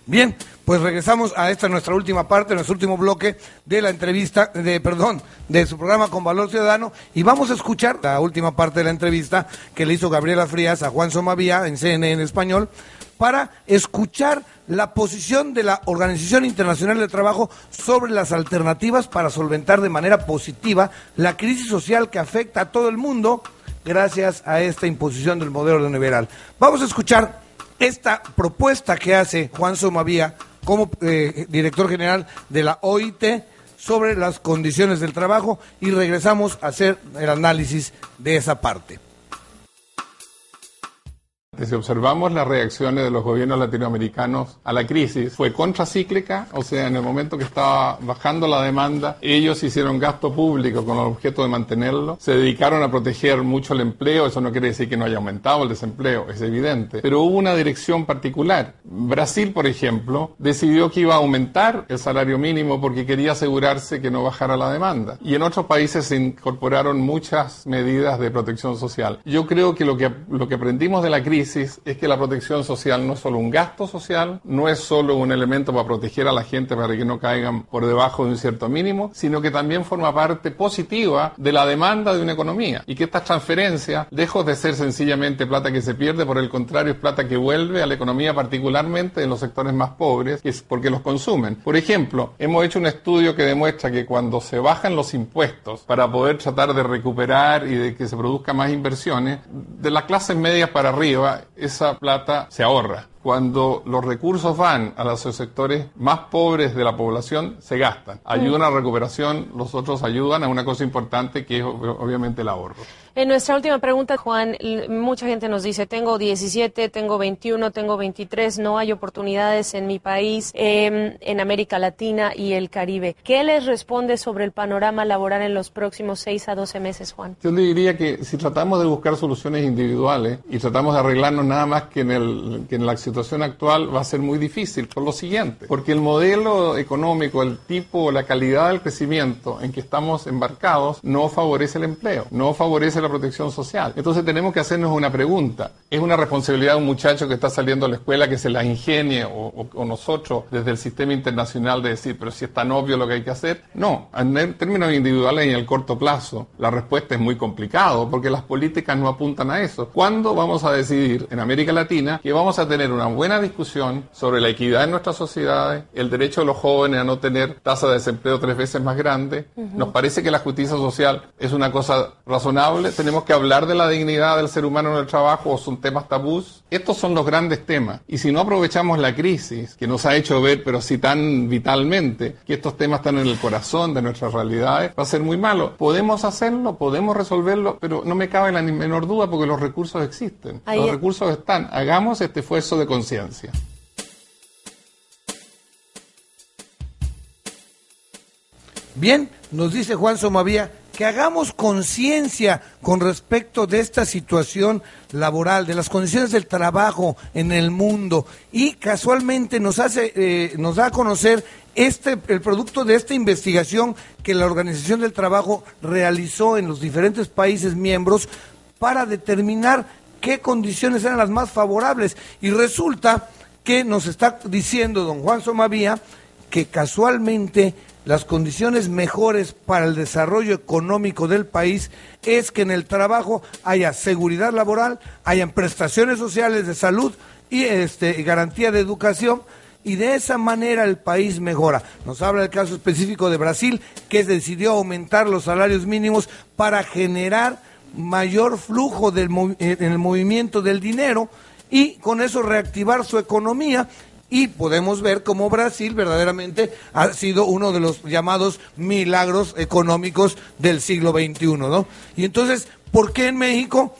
Bien, pues regresamos a esta nuestra última parte, nuestro último bloque de la entrevista, de perdón, de su programa con Valor Ciudadano y vamos a escuchar la última parte de la entrevista que le hizo Gabriela Frías a Juan Somavía en CNN en español para escuchar la posición de la Organización Internacional del Trabajo sobre las alternativas para solventar de manera positiva la crisis social que afecta a todo el mundo gracias a esta imposición del modelo neoliberal. Vamos a escuchar esta propuesta que hace Juan Somavía como eh, director general de la OIT sobre las condiciones del trabajo y regresamos a hacer el análisis de esa parte. Si observamos las reacciones de los gobiernos latinoamericanos a la crisis, fue contracíclica, o sea, en el momento que estaba bajando la demanda, ellos hicieron gasto público con el objeto de mantenerlo, se dedicaron a proteger mucho el empleo, eso no quiere decir que no haya aumentado el desempleo, es evidente, pero hubo una dirección particular. Brasil, por ejemplo, decidió que iba a aumentar el salario mínimo porque quería asegurarse que no bajara la demanda. Y en otros países se incorporaron muchas medidas de protección social. Yo creo que lo que, lo que aprendimos de la crisis es que la protección social no es solo un gasto social, no es solo un elemento para proteger a la gente para que no caigan por debajo de un cierto mínimo, sino que también forma parte positiva de la demanda de una economía y que estas transferencias, lejos de ser sencillamente plata que se pierde, por el contrario es plata que vuelve a la economía particularmente en los sectores más pobres, que es porque los consumen. Por ejemplo, hemos hecho un estudio que demuestra que cuando se bajan los impuestos para poder tratar de recuperar y de que se produzcan más inversiones, de las clases medias para arriba, esa plata se ahorra cuando los recursos van a los sectores más pobres de la población, se gastan. Ayudan a la recuperación, los otros ayudan a una cosa importante que es obviamente el ahorro. En nuestra última pregunta, Juan, mucha gente nos dice, tengo 17, tengo 21, tengo 23, no hay oportunidades en mi país, em, en América Latina y el Caribe. ¿Qué les responde sobre el panorama laboral en los próximos 6 a 12 meses, Juan? Yo le diría que si tratamos de buscar soluciones individuales y tratamos de arreglarnos nada más que en, el, que en la situación actual va a ser muy difícil por lo siguiente, porque el modelo económico, el tipo, la calidad del crecimiento en que estamos embarcados no favorece el empleo, no favorece la protección social. Entonces tenemos que hacernos una pregunta. ¿Es una responsabilidad de un muchacho que está saliendo a la escuela que se la ingenie o, nosotros desde el sistema internacional de decir, pero si es tan obvio lo que hay que hacer? No, en términos individuales y en el corto plazo, la respuesta es muy complicado porque las políticas no apuntan a eso. ¿Cuándo vamos a decidir en América Latina que vamos a tener una buena discusión sobre la equidad en nuestras sociedades, el derecho de los jóvenes a no tener tasa de desempleo tres veces más grande? Nos parece que la justicia social es una cosa razonable. Tenemos que hablar de la dignidad del ser humano en el trabajo o son temas tabús. Estos son los grandes temas. Y si no aprovechamos la crisis, que nos ha hecho ver, pero sí tan vitalmente, que estos temas están en el corazón de nuestras realidades, va a ser muy malo. Podemos hacerlo, podemos resolverlo, pero no me cabe la menor duda porque los recursos existen. los recursos están. Hagamos este esfuerzo de conciencia. Bien, nos dice Juan Somavía que hagamos conciencia con respecto de esta situación laboral, de las condiciones del trabajo en el mundo. Y casualmente nos hace, eh, nos da a conocer este, el producto de esta investigación que la Organización del Trabajo realizó en los diferentes países miembros para determinar qué condiciones eran las más favorables. Y resulta que nos está diciendo don Juan Somavía que casualmente las condiciones mejores para el desarrollo económico del país es que en el trabajo haya seguridad laboral, hayan prestaciones sociales de salud y este, garantía de educación y de esa manera el país mejora. Nos habla el caso específico de Brasil, que decidió aumentar los salarios mínimos para generar mayor flujo del, en el movimiento del dinero y con eso reactivar su economía y podemos ver cómo Brasil verdaderamente ha sido uno de los llamados milagros económicos del siglo XXI, ¿no? Y entonces, ¿por qué en México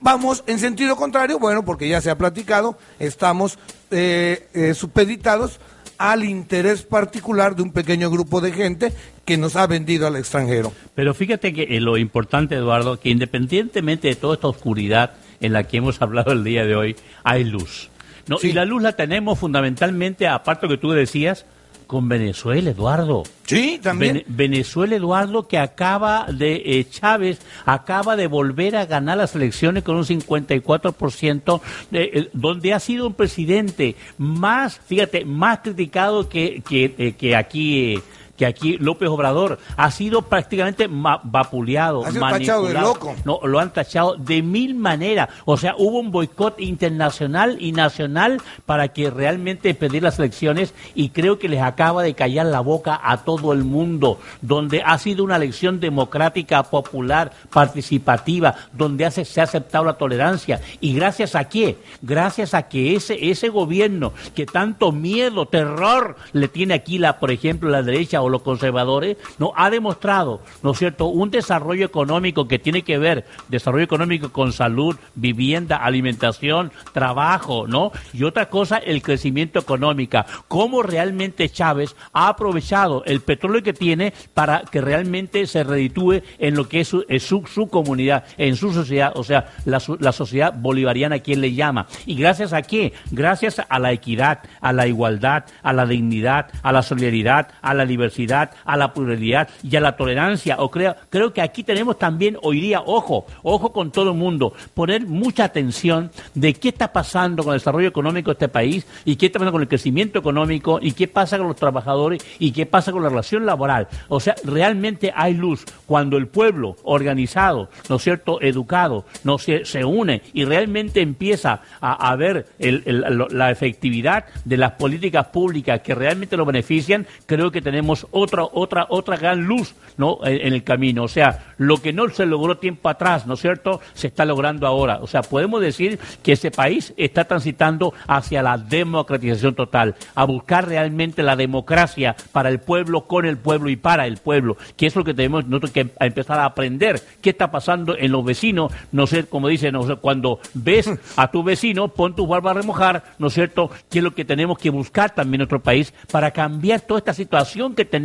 vamos en sentido contrario? Bueno, porque ya se ha platicado, estamos eh, eh, supeditados al interés particular de un pequeño grupo de gente que nos ha vendido al extranjero. Pero fíjate que eh, lo importante, Eduardo, que independientemente de toda esta oscuridad en la que hemos hablado el día de hoy, hay luz. No, Y la luz la tenemos fundamentalmente, aparte de lo que tú decías, con Venezuela, Eduardo. Sí, también. Venezuela, Eduardo, que acaba de, eh, Chávez, acaba de volver a ganar las elecciones con un 54%, de, eh, donde ha sido un presidente más, fíjate, más criticado que, que, eh, que aquí que aquí López Obrador ha sido prácticamente ma- vapuleado, tachado de manipulado. loco. No, lo han tachado de mil maneras. O sea, hubo un boicot internacional y nacional para que realmente pedir las elecciones y creo que les acaba de callar la boca a todo el mundo, donde ha sido una elección democrática, popular, participativa, donde hace- se ha aceptado la tolerancia. ¿Y gracias a qué? Gracias a que ese, ese gobierno que tanto miedo, terror le tiene aquí, la, por ejemplo, la derecha los conservadores, no ha demostrado, ¿no es cierto?, un desarrollo económico que tiene que ver, desarrollo económico con salud, vivienda, alimentación, trabajo, ¿no? Y otra cosa, el crecimiento económico. Cómo realmente Chávez ha aprovechado el petróleo que tiene para que realmente se reditúe en lo que es su, es su, su comunidad, en su sociedad, o sea, la, la sociedad bolivariana, quien le llama. ¿Y gracias a qué? Gracias a la equidad, a la igualdad, a la dignidad, a la solidaridad, a la diversidad, a la pluralidad y a la tolerancia. O creo, creo que aquí tenemos también, hoy día, ojo, ojo con todo el mundo, poner mucha atención de qué está pasando con el desarrollo económico de este país y qué está pasando con el crecimiento económico y qué pasa con los trabajadores y qué pasa con la relación laboral. O sea, realmente hay luz cuando el pueblo organizado, ¿no es cierto?, educado, no se, se une y realmente empieza a, a ver la efectividad de las políticas públicas que realmente lo benefician, creo que tenemos otra otra otra gran luz, ¿no?, en, en el camino. O sea, lo que no se logró tiempo atrás, ¿no es cierto?, se está logrando ahora. O sea, podemos decir que ese país está transitando hacia la democratización total, a buscar realmente la democracia para el pueblo, con el pueblo y para el pueblo, que es lo que tenemos nosotros que empezar a aprender qué está pasando en los vecinos, no sé, como dicen, no cuando ves a tu vecino, pon tu barba a remojar, ¿no es cierto?, qué es lo que tenemos que buscar también en nuestro país para cambiar toda esta situación que tenemos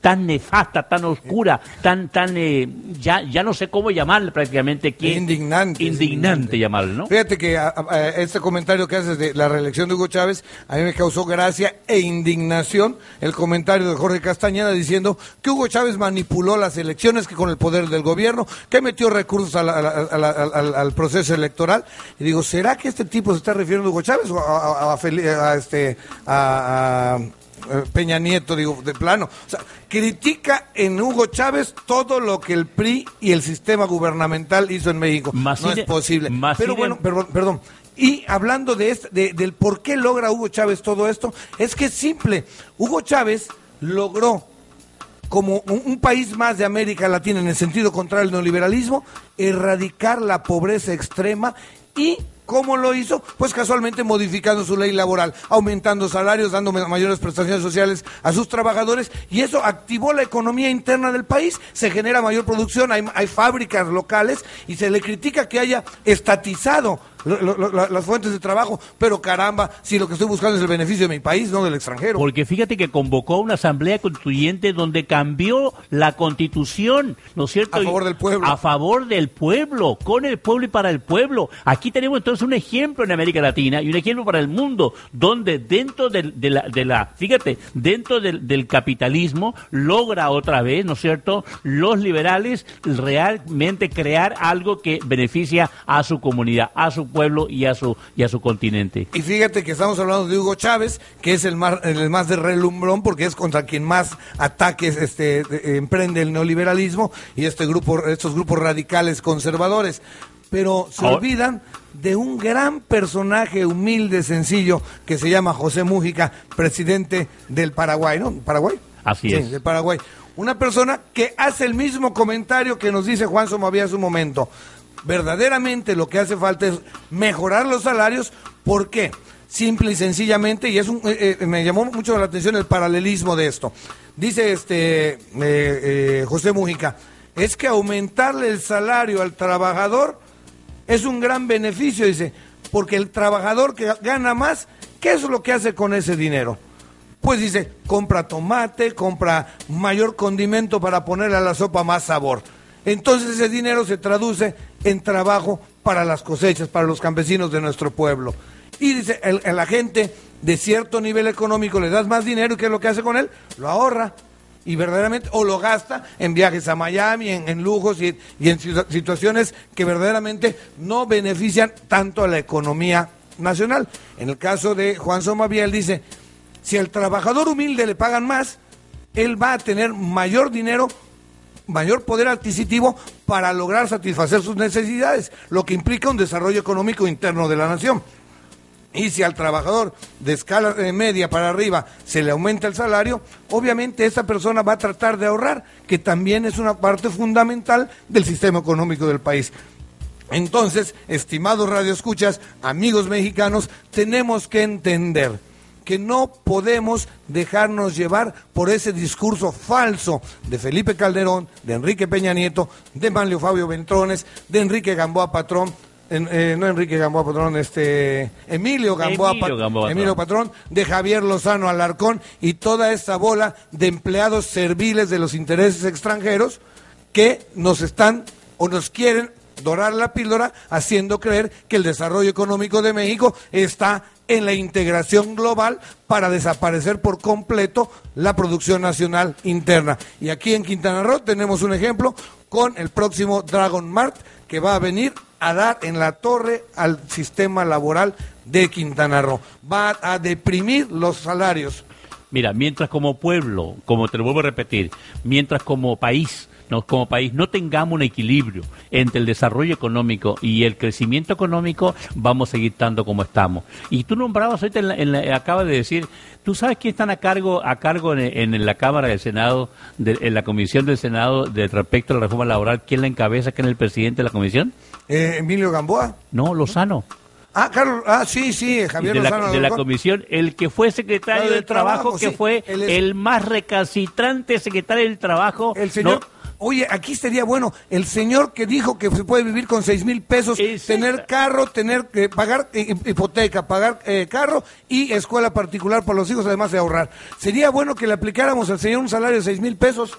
tan nefasta, tan oscura, tan, tan, eh, ya, ya no sé cómo llamarle prácticamente, que Indignante, indignante llamarle, ¿no? Fíjate que a- a- este comentario que haces de la reelección de Hugo Chávez, a mí me causó gracia e indignación el comentario de Jorge Castañeda diciendo que Hugo Chávez manipuló las elecciones que con el poder del gobierno, que metió recursos a la- la- al, proceso electoral. Y digo, ¿será que este tipo se está refiriendo a Hugo Chávez o a, a- a este a- Peña Nieto, digo, de plano. O sea, critica en Hugo Chávez todo lo que el PRI y el sistema gubernamental hizo en México. Más no es posible. más Pero bueno, perdón, perdón. Y hablando de este, de- del por qué logra Hugo Chávez todo esto, es que es simple. Hugo Chávez logró como un, un país más de América Latina en el sentido contrario al neoliberalismo, erradicar la pobreza extrema y ¿Cómo lo hizo? Pues casualmente modificando su ley laboral, aumentando salarios, dando ma- mayores prestaciones sociales a sus trabajadores y eso activó la economía interna del país, se genera mayor producción, hay, hay fábricas locales y se le critica que haya estatizado lo- lo- lo- la- las fuentes de trabajo, pero caramba, si lo que estoy buscando es el beneficio de mi país, no del extranjero. Porque fíjate que convocó una asamblea constituyente donde cambió la constitución, ¿no es cierto? A favor del pueblo. A favor del pueblo, con el pueblo y para el pueblo. Aquí tenemos entonces un ejemplo en América Latina y un ejemplo para el mundo, donde dentro de, la, de la, fíjate, dentro del, del capitalismo logra otra vez, ¿no es cierto?, los liberales realmente crear algo que beneficia a su comunidad, a su pueblo y a su, y a su continente. Y fíjate que estamos hablando de Hugo Chávez, que es el más, el más de relumbrón, porque es contra quien más ataques este, de- emprende el neoliberalismo y este grupo, estos grupos radicales conservadores. Pero se Ahora- olvidan de un gran personaje humilde, sencillo, que se llama José Mújica, presidente del Paraguay, ¿no? ¿Paraguay? Así Sí, es. del Paraguay. Una persona que hace el mismo comentario que nos dice Juan Somavía hace un momento. Verdaderamente lo que hace falta es mejorar los salarios. ¿Por qué? Simple y sencillamente, y es un, eh, eh, me llamó mucho la atención el paralelismo de esto. Dice este eh, eh, José Mujica, es que aumentarle el salario al trabajador es un gran beneficio, dice, porque el trabajador que gana más, ¿qué es lo que hace con ese dinero? Pues dice, compra tomate, compra mayor condimento para ponerle a la sopa más sabor. Entonces ese dinero se traduce en trabajo para las cosechas, para los campesinos de nuestro pueblo. Y dice, el, el- la de cierto nivel económico le das más dinero y ¿qué es lo que hace con él? Lo ahorra y verdaderamente o lo gasta en viajes a Miami, en, en lujos y, y en situa- situaciones que verdaderamente no benefician tanto a la economía nacional. En el caso de Juan Somaviel dice, si al trabajador humilde le pagan más, él va a tener mayor dinero mayor poder adquisitivo para lograr satisfacer sus necesidades, lo que implica un desarrollo económico interno de la nación. Y si al trabajador de escala eh, media para arriba se le aumenta el salario, obviamente esa persona va a tratar de ahorrar, que también es una parte fundamental del sistema económico del país. Entonces, estimados radioescuchas, amigos mexicanos, tenemos que entender que no podemos dejarnos llevar por ese discurso falso de Felipe Calderón, de Enrique Peña Nieto, de Manlio Fabio Ventrones, de Enrique Gamboa Patrón, eh, no Enrique Gamboa Patrón, este Emilio Gamboa, Emilio Gamboa Emilio Patrón, de Javier Lozano Alarcón y toda esta bola de empleados serviles de los intereses extranjeros que nos están o nos quieren dorar la píldora haciendo creer que el desarrollo económico de México está en la integración global para desaparecer por completo la producción nacional interna. Y aquí en Quintana Roo tenemos un ejemplo con el próximo Dragon Mart que va a venir a dar en la torre al sistema laboral de Quintana Roo. Va a deprimir los salarios. Mira, mientras como pueblo, como te lo vuelvo a repetir, mientras como país no, como país no tengamos un equilibrio entre el desarrollo económico y el crecimiento económico, vamos a seguir estando como estamos. Y tú nombrabas ahorita, en la, acabas de decir, ¿tú sabes quién están a cargo, a cargo en, la Cámara del Senado, en la Comisión del Senado de respecto a la reforma laboral? ¿Quién la encabeza? ¿Quién es el presidente de la comisión? Eh, Emilio Gamboa. No, Lozano. Ah, Carlos, ah, sí, sí, Javier de Lozano. La, de la comisión, el que fue secretario del Trabajo, que fue el más recalcitrante secretario del Trabajo. El señor... Oye, aquí sería bueno el señor que dijo que se puede vivir con seis mil pesos, tener carro, tener que pagar eh, hipoteca, pagar eh, carro y escuela particular para los hijos, además de ahorrar. Sería bueno que le aplicáramos al señor un salario de seis mil pesos.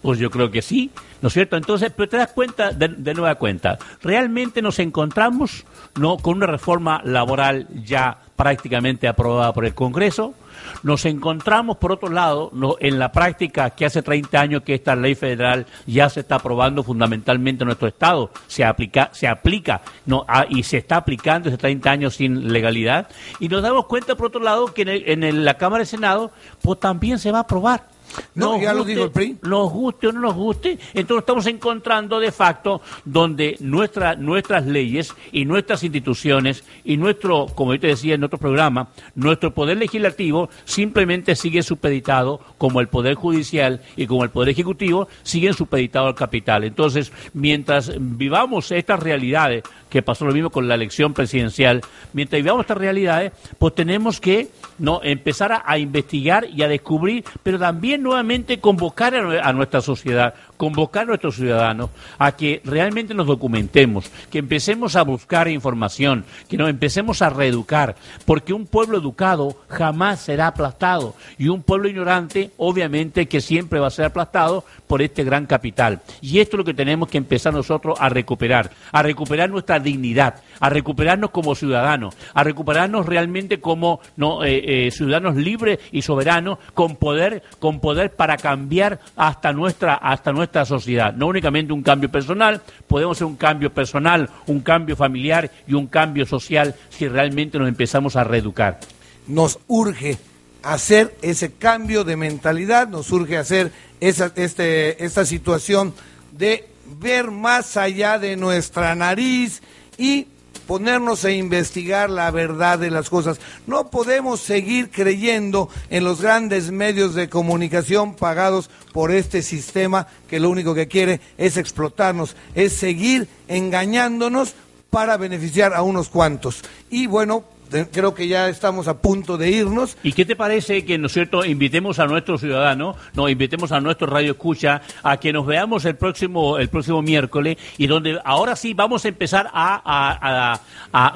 Pues yo creo que sí, ¿no es cierto? Entonces, pero te das cuenta, de, de nueva cuenta, realmente nos encontramos no con una reforma laboral ya prácticamente aprobada por el Congreso, nos encontramos, por otro lado, en la práctica que hace 30 años que esta ley federal ya se está aprobando fundamentalmente en nuestro Estado, se aplica, se aplica no, y se está aplicando hace 30 años sin legalidad, y nos damos cuenta, por otro lado, que en, la Cámara de Senado pues también se va a aprobar. No, ya lo dijo el PRI. Nos guste o no nos guste, entonces estamos encontrando de facto donde nuestra, nuestras leyes y nuestras instituciones y nuestro, como yo te decía en otro programa, nuestro poder legislativo simplemente sigue supeditado como el poder judicial y como el poder ejecutivo siguen supeditados al capital. Entonces, mientras vivamos estas realidades, que pasó lo mismo con la elección presidencial, mientras vivamos estas realidades, pues tenemos que no empezar a investigar y a descubrir, pero también nuevamente convocar a, nuestra sociedad, convocar a nuestros ciudadanos a que realmente nos documentemos, que empecemos a buscar información, que nos empecemos a reeducar, porque un pueblo educado jamás será aplastado y un pueblo ignorante obviamente que siempre va a ser aplastado por este gran capital. Y esto es lo que tenemos que empezar nosotros a recuperar, a recuperar nuestra dignidad, a recuperarnos como ciudadanos, a recuperarnos realmente como eh, eh, ciudadanos libres y soberanos con poder, con poder para cambiar hasta nuestra, hasta nuestra sociedad. No únicamente un cambio personal, podemos hacer un cambio personal, un cambio familiar y un cambio social si realmente nos empezamos a reeducar. Nos urge hacer ese cambio de mentalidad, nos urge hacer esa, este, esta situación de ver más allá de nuestra nariz y ponernos a investigar la verdad de las cosas. No podemos seguir creyendo en los grandes medios de comunicación pagados por este sistema que lo único que quiere es explotarnos, es seguir engañándonos para beneficiar a unos cuantos. Y bueno, creo que ya estamos a punto de irnos. ¿Y qué te parece que, ¿no es cierto?, invitemos a nuestros ciudadanos, nos invitemos a nuestro radio escucha a que nos veamos el próximo, el próximo miércoles y donde ahora sí vamos a empezar a,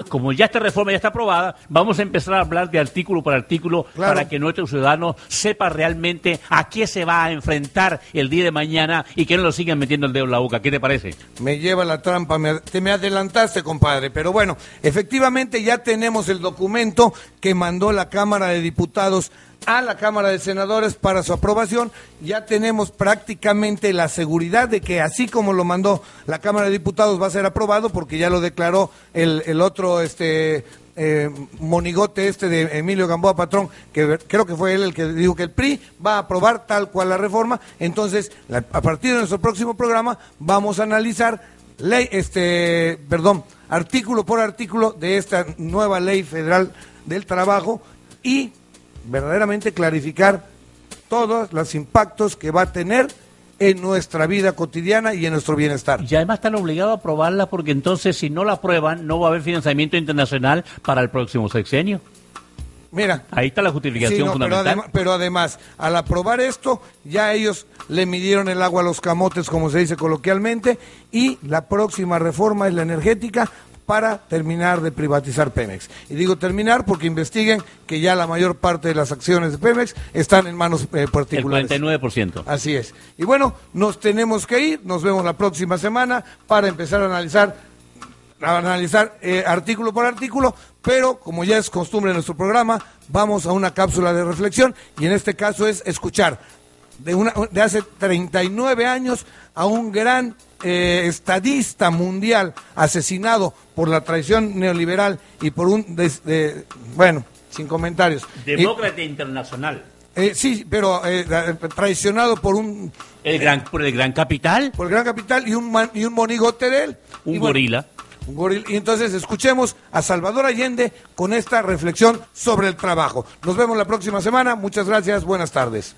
como ya esta reforma ya está aprobada, vamos a empezar a hablar de artículo por artículo para que nuestros ciudadanos sepan realmente a qué se va a enfrentar el día de mañana y que no lo sigan metiendo el dedo en la boca. ¿Qué te parece? Me lleva la trampa, te me adelantaste, compadre, pero bueno, efectivamente ya tenemos el documento que mandó la Cámara de Diputados a la Cámara de Senadores para su aprobación. Ya tenemos prácticamente la seguridad de que así como lo mandó la Cámara de Diputados va a ser aprobado porque ya lo declaró el, el otro este eh, monigote este de Emilio Gamboa Patrón, que creo que fue él el que dijo que el PRI va a aprobar tal cual la reforma. Entonces, a partir de nuestro próximo programa, vamos a analizar ley, este, perdón, artículo por artículo de esta nueva ley federal del trabajo y verdaderamente clarificar todos los impactos que va a tener en nuestra vida cotidiana y en nuestro bienestar. Y además están obligados a aprobarla porque entonces si no la aprueban no va a haber financiamiento internacional para el próximo sexenio. Mira, Ahí está la justificación Sí, no, pero, fundamental. pero además, al aprobar esto, ya ellos le midieron el agua a los camotes, como se dice coloquialmente, y la próxima reforma es la energética para terminar de privatizar Pemex. Y digo terminar porque investiguen que ya la mayor parte de las acciones de Pemex están en manos eh, el particulares. 49%. Así es. Y bueno, nos tenemos que ir, nos vemos la próxima semana para empezar a analizar a analizar eh, artículo por artículo, pero como ya es costumbre en nuestro programa, vamos a una cápsula de reflexión y en este caso es escuchar de, una, de hace 39 años a un gran eh, estadista mundial asesinado por la traición neoliberal y por un, des- de- bueno, sin comentarios. Demócrata internacional. Eh, sí, pero eh, traicionado por un El gran, por el gran capital, por el gran capital y un man- y un monigote de él. un Y bueno, gorila. Goril. Y entonces escuchemos a Salvador Allende con esta reflexión sobre el trabajo. Nos vemos la próxima semana. Muchas gracias. Buenas tardes.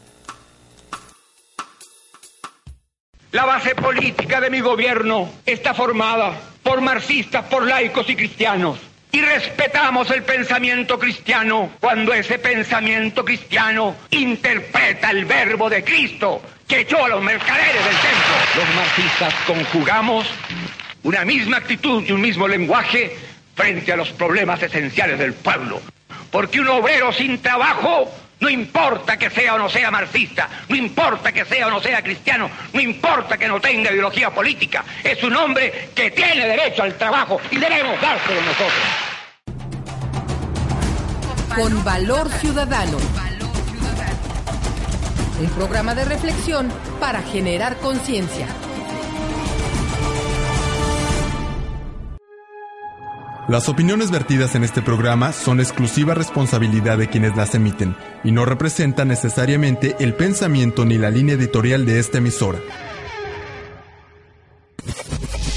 La base política de mi gobierno está formada por marxistas, por laicos y cristianos. Y respetamos el pensamiento cristiano cuando ese pensamiento cristiano interpreta el verbo de Cristo que echó a los mercaderes del templo. Los marxistas conjugamos una misma actitud y un mismo lenguaje frente a los problemas esenciales del pueblo. Porque un obrero sin trabajo no importa que sea o no sea marxista, no importa que sea o no sea cristiano, no importa que no tenga ideología política, es un hombre que tiene derecho al trabajo y debemos dárselo nosotros. Con Valor Ciudadano. Un programa de reflexión para generar conciencia. Las opiniones vertidas en este programa son exclusiva responsabilidad de quienes las emiten y no representan necesariamente el pensamiento ni la línea editorial de esta emisora.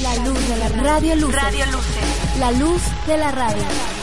La luz de la radio. Radio Luces. La luz de la radio.